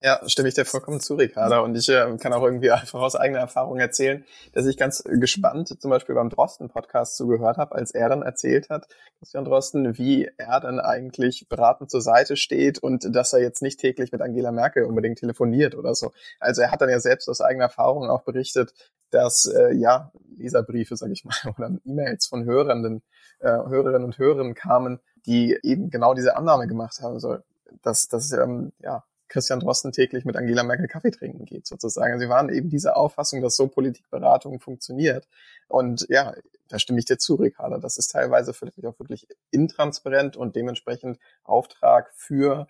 Ja, stimme ich dir vollkommen zu, Ricarda. Und ich äh, kann auch irgendwie einfach aus eigener Erfahrung erzählen, dass ich ganz gespannt zum Beispiel beim Drosten-Podcast zugehört habe, als er dann erzählt hat, Christian Drosten, wie er dann eigentlich beratend zur Seite steht und dass er jetzt nicht täglich mit Angela Merkel unbedingt telefoniert oder so. Also er hat dann ja selbst aus eigener Erfahrung auch berichtet, dass äh, ja Leserbriefe, sag ich mal, oder E-Mails von Hörenden, äh, Hörerinnen und Hörern kamen, die eben genau diese Annahme gemacht haben. So, dass, dass ähm, ja, Christian Drosten täglich mit Angela Merkel Kaffee trinken geht, sozusagen. Sie waren eben diese Auffassung, dass so Politikberatung funktioniert. Und ja, da stimme ich dir zu, Ricarda. Das ist teilweise vielleicht auch wirklich intransparent und dementsprechend Auftrag für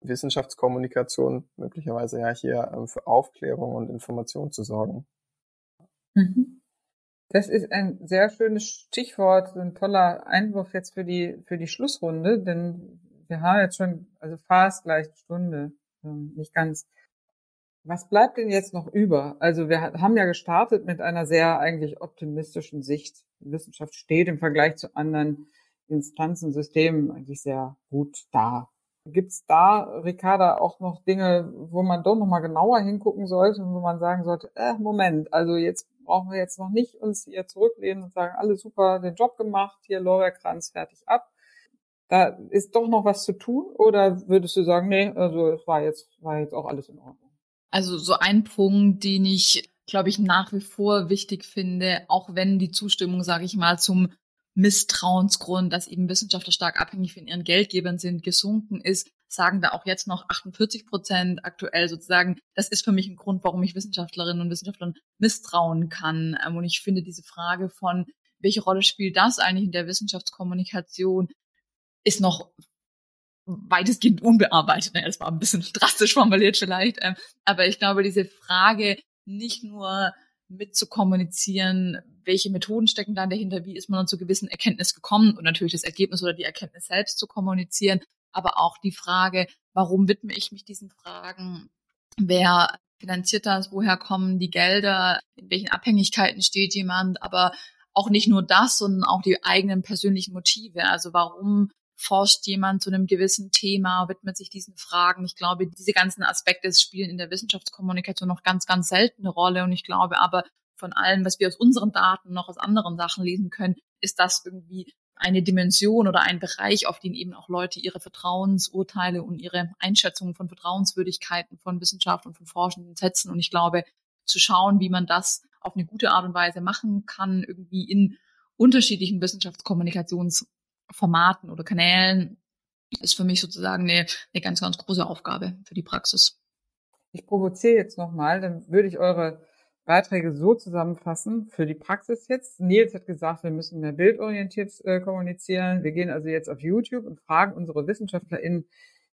Wissenschaftskommunikation, möglicherweise ja hier ähm, für Aufklärung und Information zu sorgen. Mhm. Das ist ein sehr schönes Stichwort, ein toller Einwurf jetzt für die, für die Schlussrunde, denn wir haben jetzt schon, also fast gleich eine Stunde, ähm, nicht ganz. Was bleibt denn jetzt noch über? Also wir haben ja gestartet mit einer sehr eigentlich optimistischen Sicht. Die Wissenschaft steht im Vergleich zu anderen Instanzen, Systemen eigentlich sehr gut da. Gibt es da, Ricarda, auch noch Dinge, wo man doch noch mal genauer hingucken sollte und wo man sagen sollte, äh, Moment, also jetzt brauchen wir jetzt noch nicht uns hier zurücklehnen und sagen, alle super den Job gemacht, hier Lorbeerkranz fertig ab, da ist doch noch was zu tun oder würdest du sagen, nee, also es war jetzt, war jetzt auch alles in Ordnung? Also so ein Punkt, den ich, glaube ich, nach wie vor wichtig finde, auch wenn die Zustimmung, sage ich mal, zum Misstrauensgrund, dass eben Wissenschaftler stark abhängig von ihren Geldgebern sind, gesunken ist, sagen da auch jetzt noch 48 Prozent aktuell sozusagen. Das ist für mich ein Grund, warum ich Wissenschaftlerinnen und Wissenschaftlern misstrauen kann. Ähm, und ich finde diese Frage von, welche Rolle spielt das eigentlich in der Wissenschaftskommunikation? Ist noch weitestgehend unbearbeitet. Es war ein bisschen drastisch formuliert vielleicht. Ähm, aber ich glaube, diese Frage nicht nur mitzukommunizieren, welche Methoden stecken da dahinter, wie ist man zu gewissen Erkenntnis gekommen und natürlich das Ergebnis oder die Erkenntnis selbst zu kommunizieren, aber auch die Frage, warum widme ich mich diesen Fragen? Wer finanziert das? Woher kommen die Gelder? In welchen Abhängigkeiten steht jemand? Aber auch nicht nur das, sondern auch die eigenen persönlichen Motive. Also warum forscht jemand zu einem gewissen Thema, widmet sich diesen Fragen. Ich glaube, diese ganzen Aspekte spielen in der Wissenschaftskommunikation noch ganz, ganz selten eine Rolle. Und ich glaube aber, von allem, was wir aus unseren Daten noch aus anderen Sachen lesen können, ist das irgendwie eine Dimension oder ein Bereich, auf den eben auch Leute ihre Vertrauensurteile und ihre Einschätzungen von Vertrauenswürdigkeiten von Wissenschaft und von Forschenden setzen. Und ich glaube, zu schauen, wie man das auf eine gute Art und Weise machen kann, irgendwie in unterschiedlichen Wissenschaftskommunikations Formaten oder Kanälen ist für mich sozusagen eine, eine ganz, ganz große Aufgabe für die Praxis. ich provoziere jetzt nochmal, dann würde ich eure Beiträge so zusammenfassen für die Praxis jetzt. Nils hat gesagt, wir müssen mehr bildorientiert äh, kommunizieren. Wir gehen also jetzt auf YouTube und fragen unsere WissenschaftlerInnen,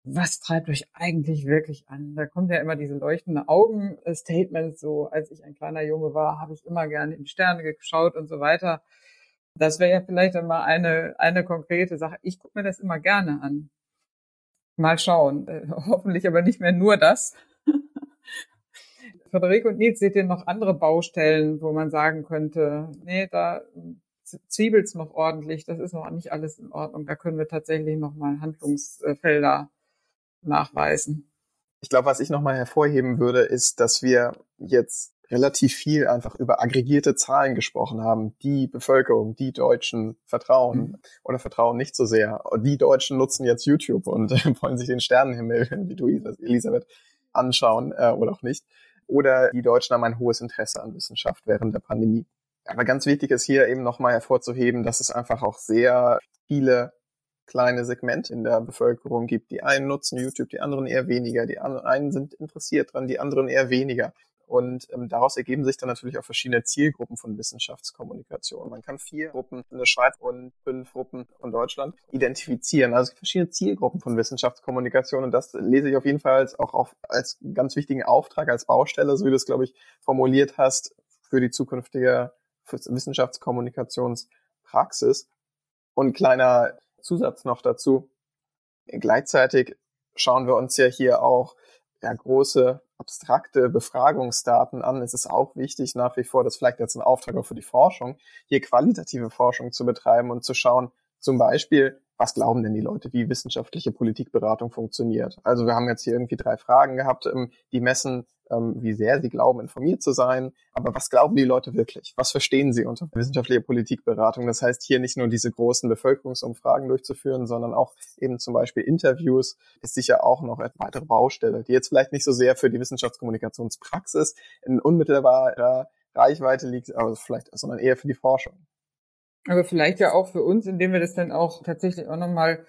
was treibt euch eigentlich wirklich an? Da kommt ja immer diese leuchtende Augen-Statements, so als ich ein kleiner Junge war, habe ich immer gerne in Sterne geschaut und so weiter. Das wäre ja vielleicht dann mal eine, eine konkrete Sache. Ich gucke mir das immer gerne an. Mal schauen. Äh, hoffentlich aber nicht mehr nur das. Frederik und Nils, seht ihr noch andere Baustellen, wo man sagen könnte, nee, da zwiebelt's noch ordentlich, das ist noch nicht alles in Ordnung, da können wir tatsächlich noch mal Handlungsfelder nachweisen. Ich glaube, was ich nochmal hervorheben würde, ist, dass wir jetzt relativ viel einfach über aggregierte Zahlen gesprochen haben. Die Bevölkerung, die Deutschen vertrauen mhm. oder vertrauen nicht so sehr. Die Deutschen nutzen jetzt YouTube und wollen sich den Sternenhimmel, wie du, Elisabeth, anschauen äh, oder auch nicht. Oder die Deutschen haben ein hohes Interesse an Wissenschaft während der Pandemie. Aber ganz wichtig ist hier eben nochmal hervorzuheben, dass es einfach auch sehr viele kleine Segmente in der Bevölkerung gibt. Die einen nutzen YouTube, die anderen eher weniger. Die einen sind interessiert dran, die anderen eher weniger. Und ähm, daraus ergeben sich dann natürlich auch verschiedene Zielgruppen von Wissenschaftskommunikation. Man kann vier Gruppen in der Schweiz und fünf Gruppen von Deutschland identifizieren. Also verschiedene Zielgruppen von Wissenschaftskommunikation. Und das lese ich auf jeden Fall auch auf, als ganz wichtigen Auftrag, als Baustelle, so wie du es, glaube ich, formuliert hast, für die zukünftige Wissenschaftskommunikationspraxis. Und kleiner Zusatz noch dazu. Gleichzeitig schauen wir uns ja hier auch ja, große abstrakte Befragungsdaten an. Es ist auch wichtig nach wie vor, das vielleicht jetzt ein Auftrag auch für die Forschung, hier qualitative Forschung zu betreiben und zu schauen, zum Beispiel, was glauben denn die Leute, wie wissenschaftliche Politikberatung funktioniert? Also wir haben jetzt hier irgendwie drei Fragen gehabt, ähm, die messen, ähm, wie sehr sie glauben, informiert zu sein. Aber was glauben die Leute wirklich? Was verstehen sie unter wissenschaftlicher Politikberatung? Das heißt, hier nicht nur diese großen Bevölkerungsumfragen durchzuführen, sondern auch eben zum Beispiel Interviews ist sicher auch noch eine weitere Baustelle, die jetzt vielleicht nicht so sehr für die Wissenschaftskommunikationspraxis in unmittelbarer Reichweite liegt, aber vielleicht, sondern eher für die Forschung. Aber vielleicht ja auch für uns, indem wir das dann auch tatsächlich auch nochmal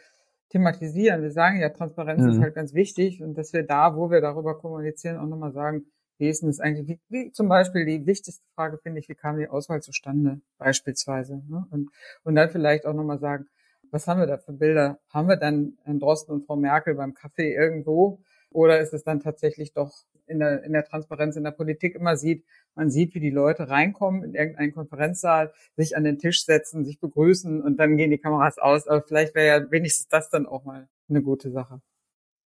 thematisieren. Wir sagen ja, Transparenz mhm. ist halt ganz wichtig und dass wir da, wo wir darüber kommunizieren, auch nochmal sagen, wie ist denn das eigentlich, wie, wie zum Beispiel die wichtigste Frage finde ich, wie kam die Auswahl zustande, beispielsweise. Ne? Und, und dann vielleicht auch nochmal sagen, was haben wir da für Bilder? Haben wir dann Herrn Drosten und Frau Merkel beim Kaffee irgendwo? Oder ist es dann tatsächlich doch in der, in der Transparenz in der Politik immer sieht, man sieht, wie die Leute reinkommen in irgendeinen Konferenzsaal, sich an den Tisch setzen, sich begrüßen und dann gehen die Kameras aus. Aber vielleicht wäre ja wenigstens das dann auch mal eine gute Sache.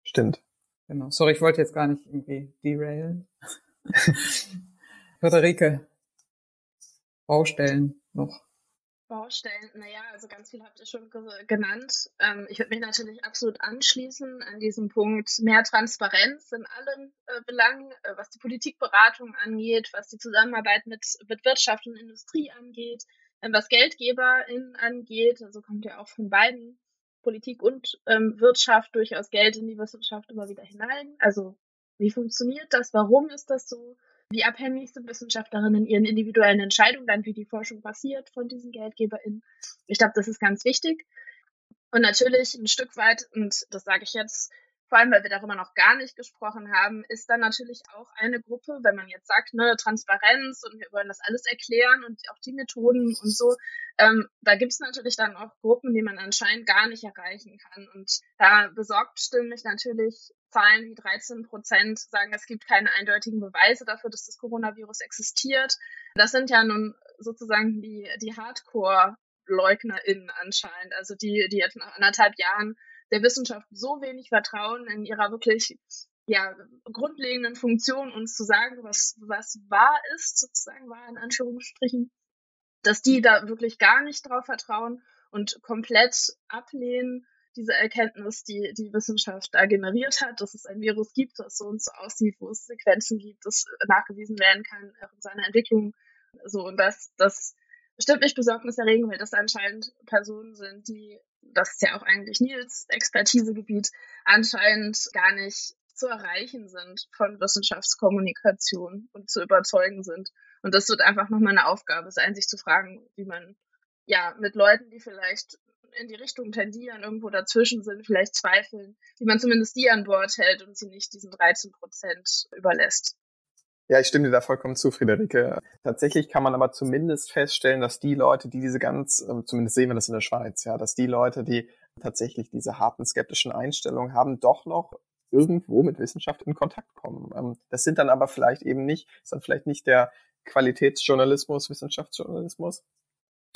Stimmt. Genau. Sorry, ich wollte jetzt gar nicht irgendwie derailen. Friederike, Baustellen noch. Baustellen, naja, also ganz viel habt ihr schon genannt. Ähm, ich würde mich natürlich absolut anschließen an diesem Punkt mehr Transparenz in allen äh, Belangen, äh, was die Politikberatung angeht, was die Zusammenarbeit mit, mit Wirtschaft und Industrie angeht, äh, was GeldgeberInnen angeht. Also kommt ja auch von beiden Politik und ähm, Wirtschaft durchaus Geld in die Wissenschaft immer wieder hinein. Also wie funktioniert das? Warum ist das so? Wie abhängig sind Wissenschaftlerinnen in ihren individuellen Entscheidungen, dann wie die Forschung passiert von diesen GeldgeberInnen? Ich glaube, das ist ganz wichtig. Und natürlich ein Stück weit, und das sage ich jetzt vor allem weil wir darüber noch gar nicht gesprochen haben, ist dann natürlich auch eine Gruppe, wenn man jetzt sagt, ne, Transparenz und wir wollen das alles erklären und auch die Methoden und so, ähm, da gibt es natürlich dann auch Gruppen, die man anscheinend gar nicht erreichen kann. Und da besorgt stimmen mich natürlich Zahlen wie 13 Prozent sagen, es gibt keine eindeutigen Beweise dafür, dass das Coronavirus existiert. Das sind ja nun sozusagen die, die Hardcore-LeugnerInnen anscheinend, also die, die jetzt nach anderthalb Jahren der Wissenschaft so wenig vertrauen in ihrer wirklich ja, grundlegenden Funktion, uns zu sagen, was, was wahr ist, sozusagen wahr in Anführungsstrichen, dass die da wirklich gar nicht drauf vertrauen und komplett ablehnen, diese Erkenntnis, die die Wissenschaft da generiert hat, dass es ein Virus gibt, das so und so aussieht, wo es Sequenzen gibt, das nachgewiesen werden kann in seiner Entwicklung. So, und das, das stimmt mich besorgniserregend, weil das anscheinend Personen sind, die das ist ja auch eigentlich Nils Expertisegebiet, anscheinend gar nicht zu erreichen sind von Wissenschaftskommunikation und zu überzeugen sind. Und das wird einfach nochmal eine Aufgabe sein, sich zu fragen, wie man ja mit Leuten, die vielleicht in die Richtung tendieren, irgendwo dazwischen sind, vielleicht zweifeln, wie man zumindest die an Bord hält und sie nicht diesen 13 Prozent überlässt. Ja, ich stimme dir da vollkommen zu, Friederike. Tatsächlich kann man aber zumindest feststellen, dass die Leute, die diese ganz, ähm, zumindest sehen wir das in der Schweiz, ja, dass die Leute, die tatsächlich diese harten skeptischen Einstellungen haben, doch noch irgendwo mit Wissenschaft in Kontakt kommen. Ähm, das sind dann aber vielleicht eben nicht, ist dann vielleicht nicht der Qualitätsjournalismus, Wissenschaftsjournalismus,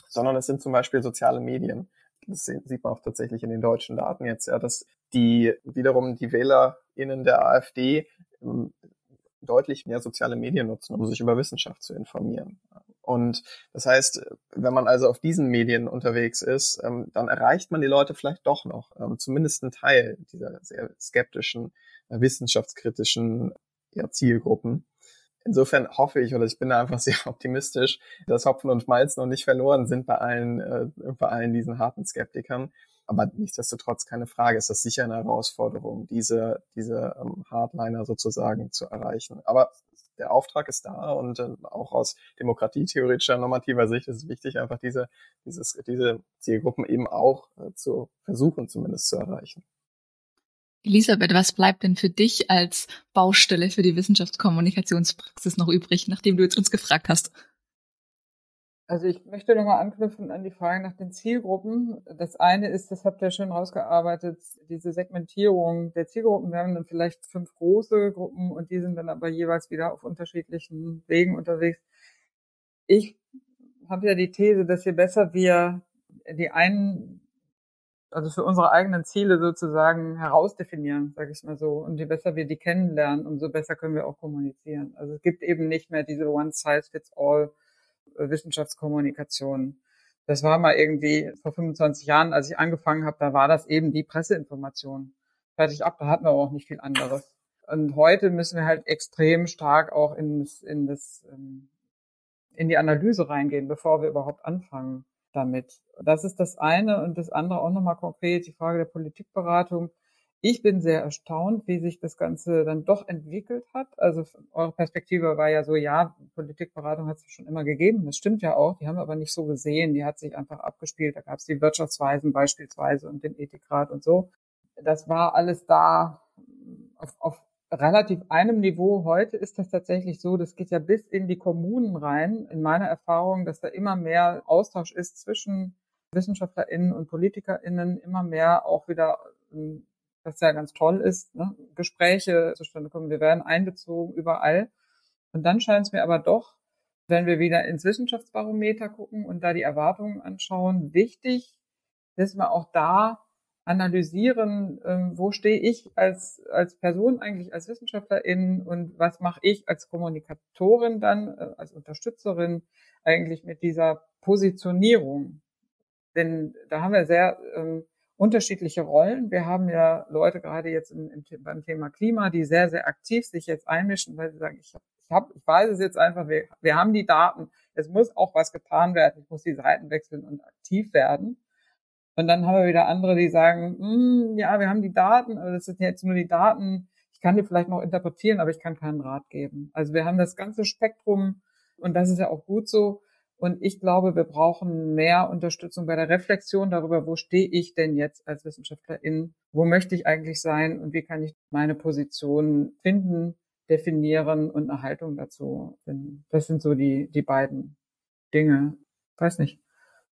sondern es sind zum Beispiel soziale Medien. Das sieht man auch tatsächlich in den deutschen Daten jetzt, ja, dass die wiederum die WählerInnen der AfD ähm, deutlich mehr soziale Medien nutzen, um sich über Wissenschaft zu informieren. Und das heißt, wenn man also auf diesen Medien unterwegs ist, ähm, dann erreicht man die Leute vielleicht doch noch, ähm, zumindest einen Teil dieser sehr skeptischen, äh, wissenschaftskritischen Zielgruppen. Insofern hoffe ich oder ich bin da einfach sehr optimistisch, dass Hopfen und Malz noch nicht verloren sind bei allen, äh, bei allen diesen harten Skeptikern aber nichtsdestotrotz keine Frage, ist das sicher eine Herausforderung, diese, diese ähm, Hardliner sozusagen zu erreichen. Aber der Auftrag ist da und äh, auch aus demokratietheoretischer normativer Sicht ist es wichtig, einfach diese, dieses, diese Zielgruppen eben auch äh, zu versuchen, zumindest zu erreichen. Elisabeth, was bleibt denn für dich als Baustelle für die Wissenschaftskommunikationspraxis noch übrig, nachdem du jetzt uns gefragt hast? Also ich möchte nochmal anknüpfen an die Frage nach den Zielgruppen. Das eine ist, das habt ihr schön rausgearbeitet, diese Segmentierung der Zielgruppen. Wir haben dann vielleicht fünf große Gruppen und die sind dann aber jeweils wieder auf unterschiedlichen Wegen unterwegs. Ich habe ja die These, dass je besser wir die einen, also für unsere eigenen Ziele sozusagen herausdefinieren, sage ich mal so, und je besser wir die kennenlernen, umso besser können wir auch kommunizieren. Also es gibt eben nicht mehr diese One-Size-Fits-All Wissenschaftskommunikation. Das war mal irgendwie vor 25 Jahren, als ich angefangen habe, da war das eben die Presseinformation. Fertig ab, da hatten wir auch nicht viel anderes. Und heute müssen wir halt extrem stark auch in das, in das, ähm, in die Analyse reingehen, bevor wir überhaupt anfangen damit. Das ist das eine und das andere auch nochmal konkret, die Frage der Politikberatung. Ich bin sehr erstaunt, wie sich das Ganze dann doch entwickelt hat. Also eure Perspektive war ja so, ja, Politikberatung hat es schon immer gegeben. Das stimmt ja auch. Die haben wir aber nicht so gesehen. Die hat sich einfach abgespielt. Da gab es die Wirtschaftsweisen beispielsweise und den Ethikrat und so. Das war alles da auf, auf relativ einem Niveau. Heute ist das tatsächlich so, das geht ja bis in die Kommunen rein. In meiner Erfahrung, dass da immer mehr Austausch ist zwischen WissenschaftlerInnen und PolitikerInnen, immer mehr auch wieder ähm, was ja ganz toll ist, ne? Gespräche zustande kommen. Wir werden einbezogen überall. Und dann scheint es mir aber doch, wenn wir wieder ins Wissenschaftsbarometer gucken und da die Erwartungen anschauen, wichtig, dass wir auch da analysieren, ähm, wo stehe ich als, als Person eigentlich als Wissenschaftlerin und was mache ich als Kommunikatorin dann, äh, als Unterstützerin eigentlich mit dieser Positionierung. Denn da haben wir sehr ähm, unterschiedliche Rollen. Wir haben ja Leute gerade jetzt im, im, beim Thema Klima, die sehr, sehr aktiv sich jetzt einmischen, weil sie sagen, ich ich, hab, ich weiß es jetzt einfach, wir, wir haben die Daten, es muss auch was getan werden, ich muss die Seiten wechseln und aktiv werden. Und dann haben wir wieder andere, die sagen, hm, ja, wir haben die Daten, aber das sind jetzt nur die Daten. Ich kann die vielleicht noch interpretieren, aber ich kann keinen Rat geben. Also wir haben das ganze Spektrum und das ist ja auch gut so. Und ich glaube, wir brauchen mehr Unterstützung bei der Reflexion darüber, wo stehe ich denn jetzt als Wissenschaftlerin? Wo möchte ich eigentlich sein? Und wie kann ich meine Position finden, definieren und eine Haltung dazu finden? Das sind so die, die beiden Dinge. Weiß nicht.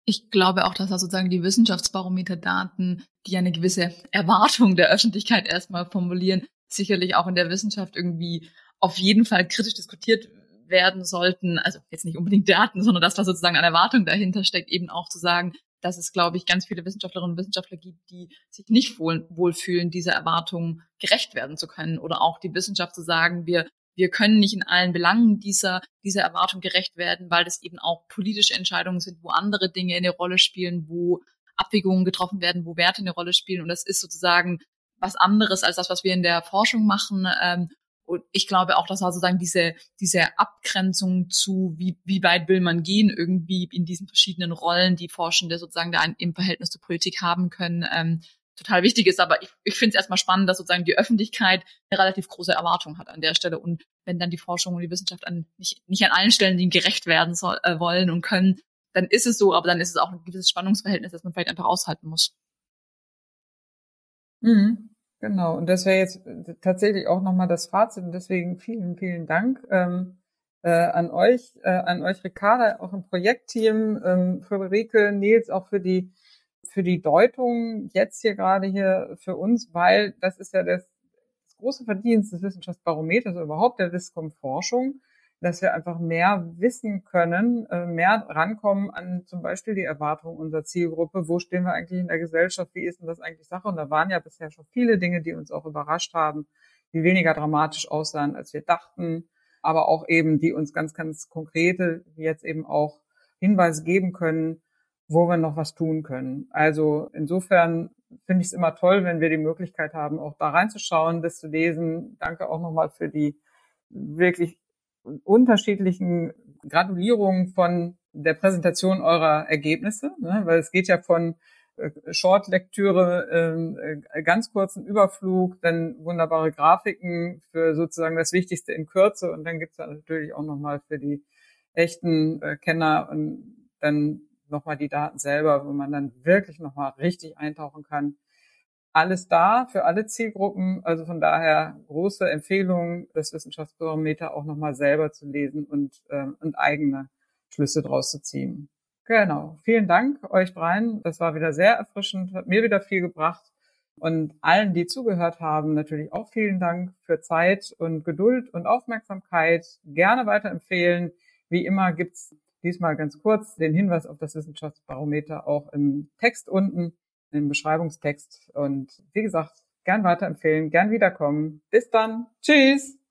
Ich glaube auch, dass da sozusagen die Wissenschaftsbarometer-Daten, die eine gewisse Erwartung der Öffentlichkeit erstmal formulieren, sicherlich auch in der Wissenschaft irgendwie auf jeden Fall kritisch diskutiert werden sollten, also jetzt nicht unbedingt Daten, sondern das, was sozusagen an Erwartung dahinter steckt, eben auch zu sagen, dass es, glaube ich, ganz viele Wissenschaftlerinnen und Wissenschaftler gibt, die sich nicht wohl, wohlfühlen, dieser Erwartung gerecht werden zu können. Oder auch die Wissenschaft zu sagen, wir, wir können nicht in allen Belangen dieser, dieser Erwartung gerecht werden, weil das eben auch politische Entscheidungen sind, wo andere Dinge eine Rolle spielen, wo Abwägungen getroffen werden, wo Werte eine Rolle spielen. Und das ist sozusagen was anderes als das, was wir in der Forschung machen. Und ich glaube auch, dass sozusagen diese, diese Abgrenzung zu, wie, wie weit will man gehen, irgendwie in diesen verschiedenen Rollen, die Forschende sozusagen da im Verhältnis zur Politik haben können, ähm, total wichtig ist. Aber ich, ich finde es erstmal spannend, dass sozusagen die Öffentlichkeit eine relativ große Erwartung hat an der Stelle. Und wenn dann die Forschung und die Wissenschaft an, nicht, nicht an allen Stellen denen gerecht werden soll, äh, wollen und können, dann ist es so, aber dann ist es auch ein gewisses Spannungsverhältnis, das man vielleicht einfach aushalten muss. Mhm. Genau, und das wäre jetzt äh, tatsächlich auch nochmal das Fazit und deswegen vielen, vielen Dank ähm, äh, an euch, äh, an euch Ricarda, auch im Projektteam, ähm, Friederike, Nils, auch für die für die Deutung jetzt hier gerade hier für uns, weil das ist ja das, das große Verdienst des Wissenschaftsbarometers überhaupt der Wiscom-Forschung, dass wir einfach mehr wissen können, äh, mehr rankommen an zum Beispiel die Erwartungen unserer Zielgruppe. Wo stehen wir eigentlich in der Gesellschaft? Wie ist denn das eigentlich Sache? Und da waren ja bisher schon viele Dinge, die uns auch überrascht haben, die weniger dramatisch aussahen, als wir dachten, aber auch eben, die uns ganz, ganz konkrete, jetzt eben auch Hinweise geben können, wo wir noch was tun können. Also insofern finde ich es immer toll, wenn wir die Möglichkeit haben, auch da reinzuschauen, das zu lesen. Danke auch nochmal für die wirklich unterschiedlichen Gradulierungen von der Präsentation eurer Ergebnisse, ne? weil es geht ja von äh, Short-Lektüre, ähm, äh, ganz kurzen Überflug, dann wunderbare Grafiken für sozusagen das Wichtigste in Kürze und dann gibt's da natürlich auch nochmal für die echten äh, Kenner und dann nochmal die Daten selber, wo man dann wirklich nochmal richtig eintauchen kann alles da für alle Zielgruppen. Also von daher große Empfehlung, das Wissenschaftsbarometer auch nochmal selber zu lesen und, ähm, und eigene Schlüsse draus zu ziehen. Genau. Vielen Dank euch dreien. Das war wieder sehr erfrischend, hat mir wieder viel gebracht. Und allen, die zugehört haben, natürlich auch vielen Dank für Zeit und Geduld und Aufmerksamkeit. Gerne weiterempfehlen. Wie immer gibt's diesmal ganz kurz den Hinweis auf das Wissenschaftsbarometer auch im Text unten im Beschreibungstext. Und wie gesagt, gern weiterempfehlen, gern wiederkommen. Bis dann. Tschüss.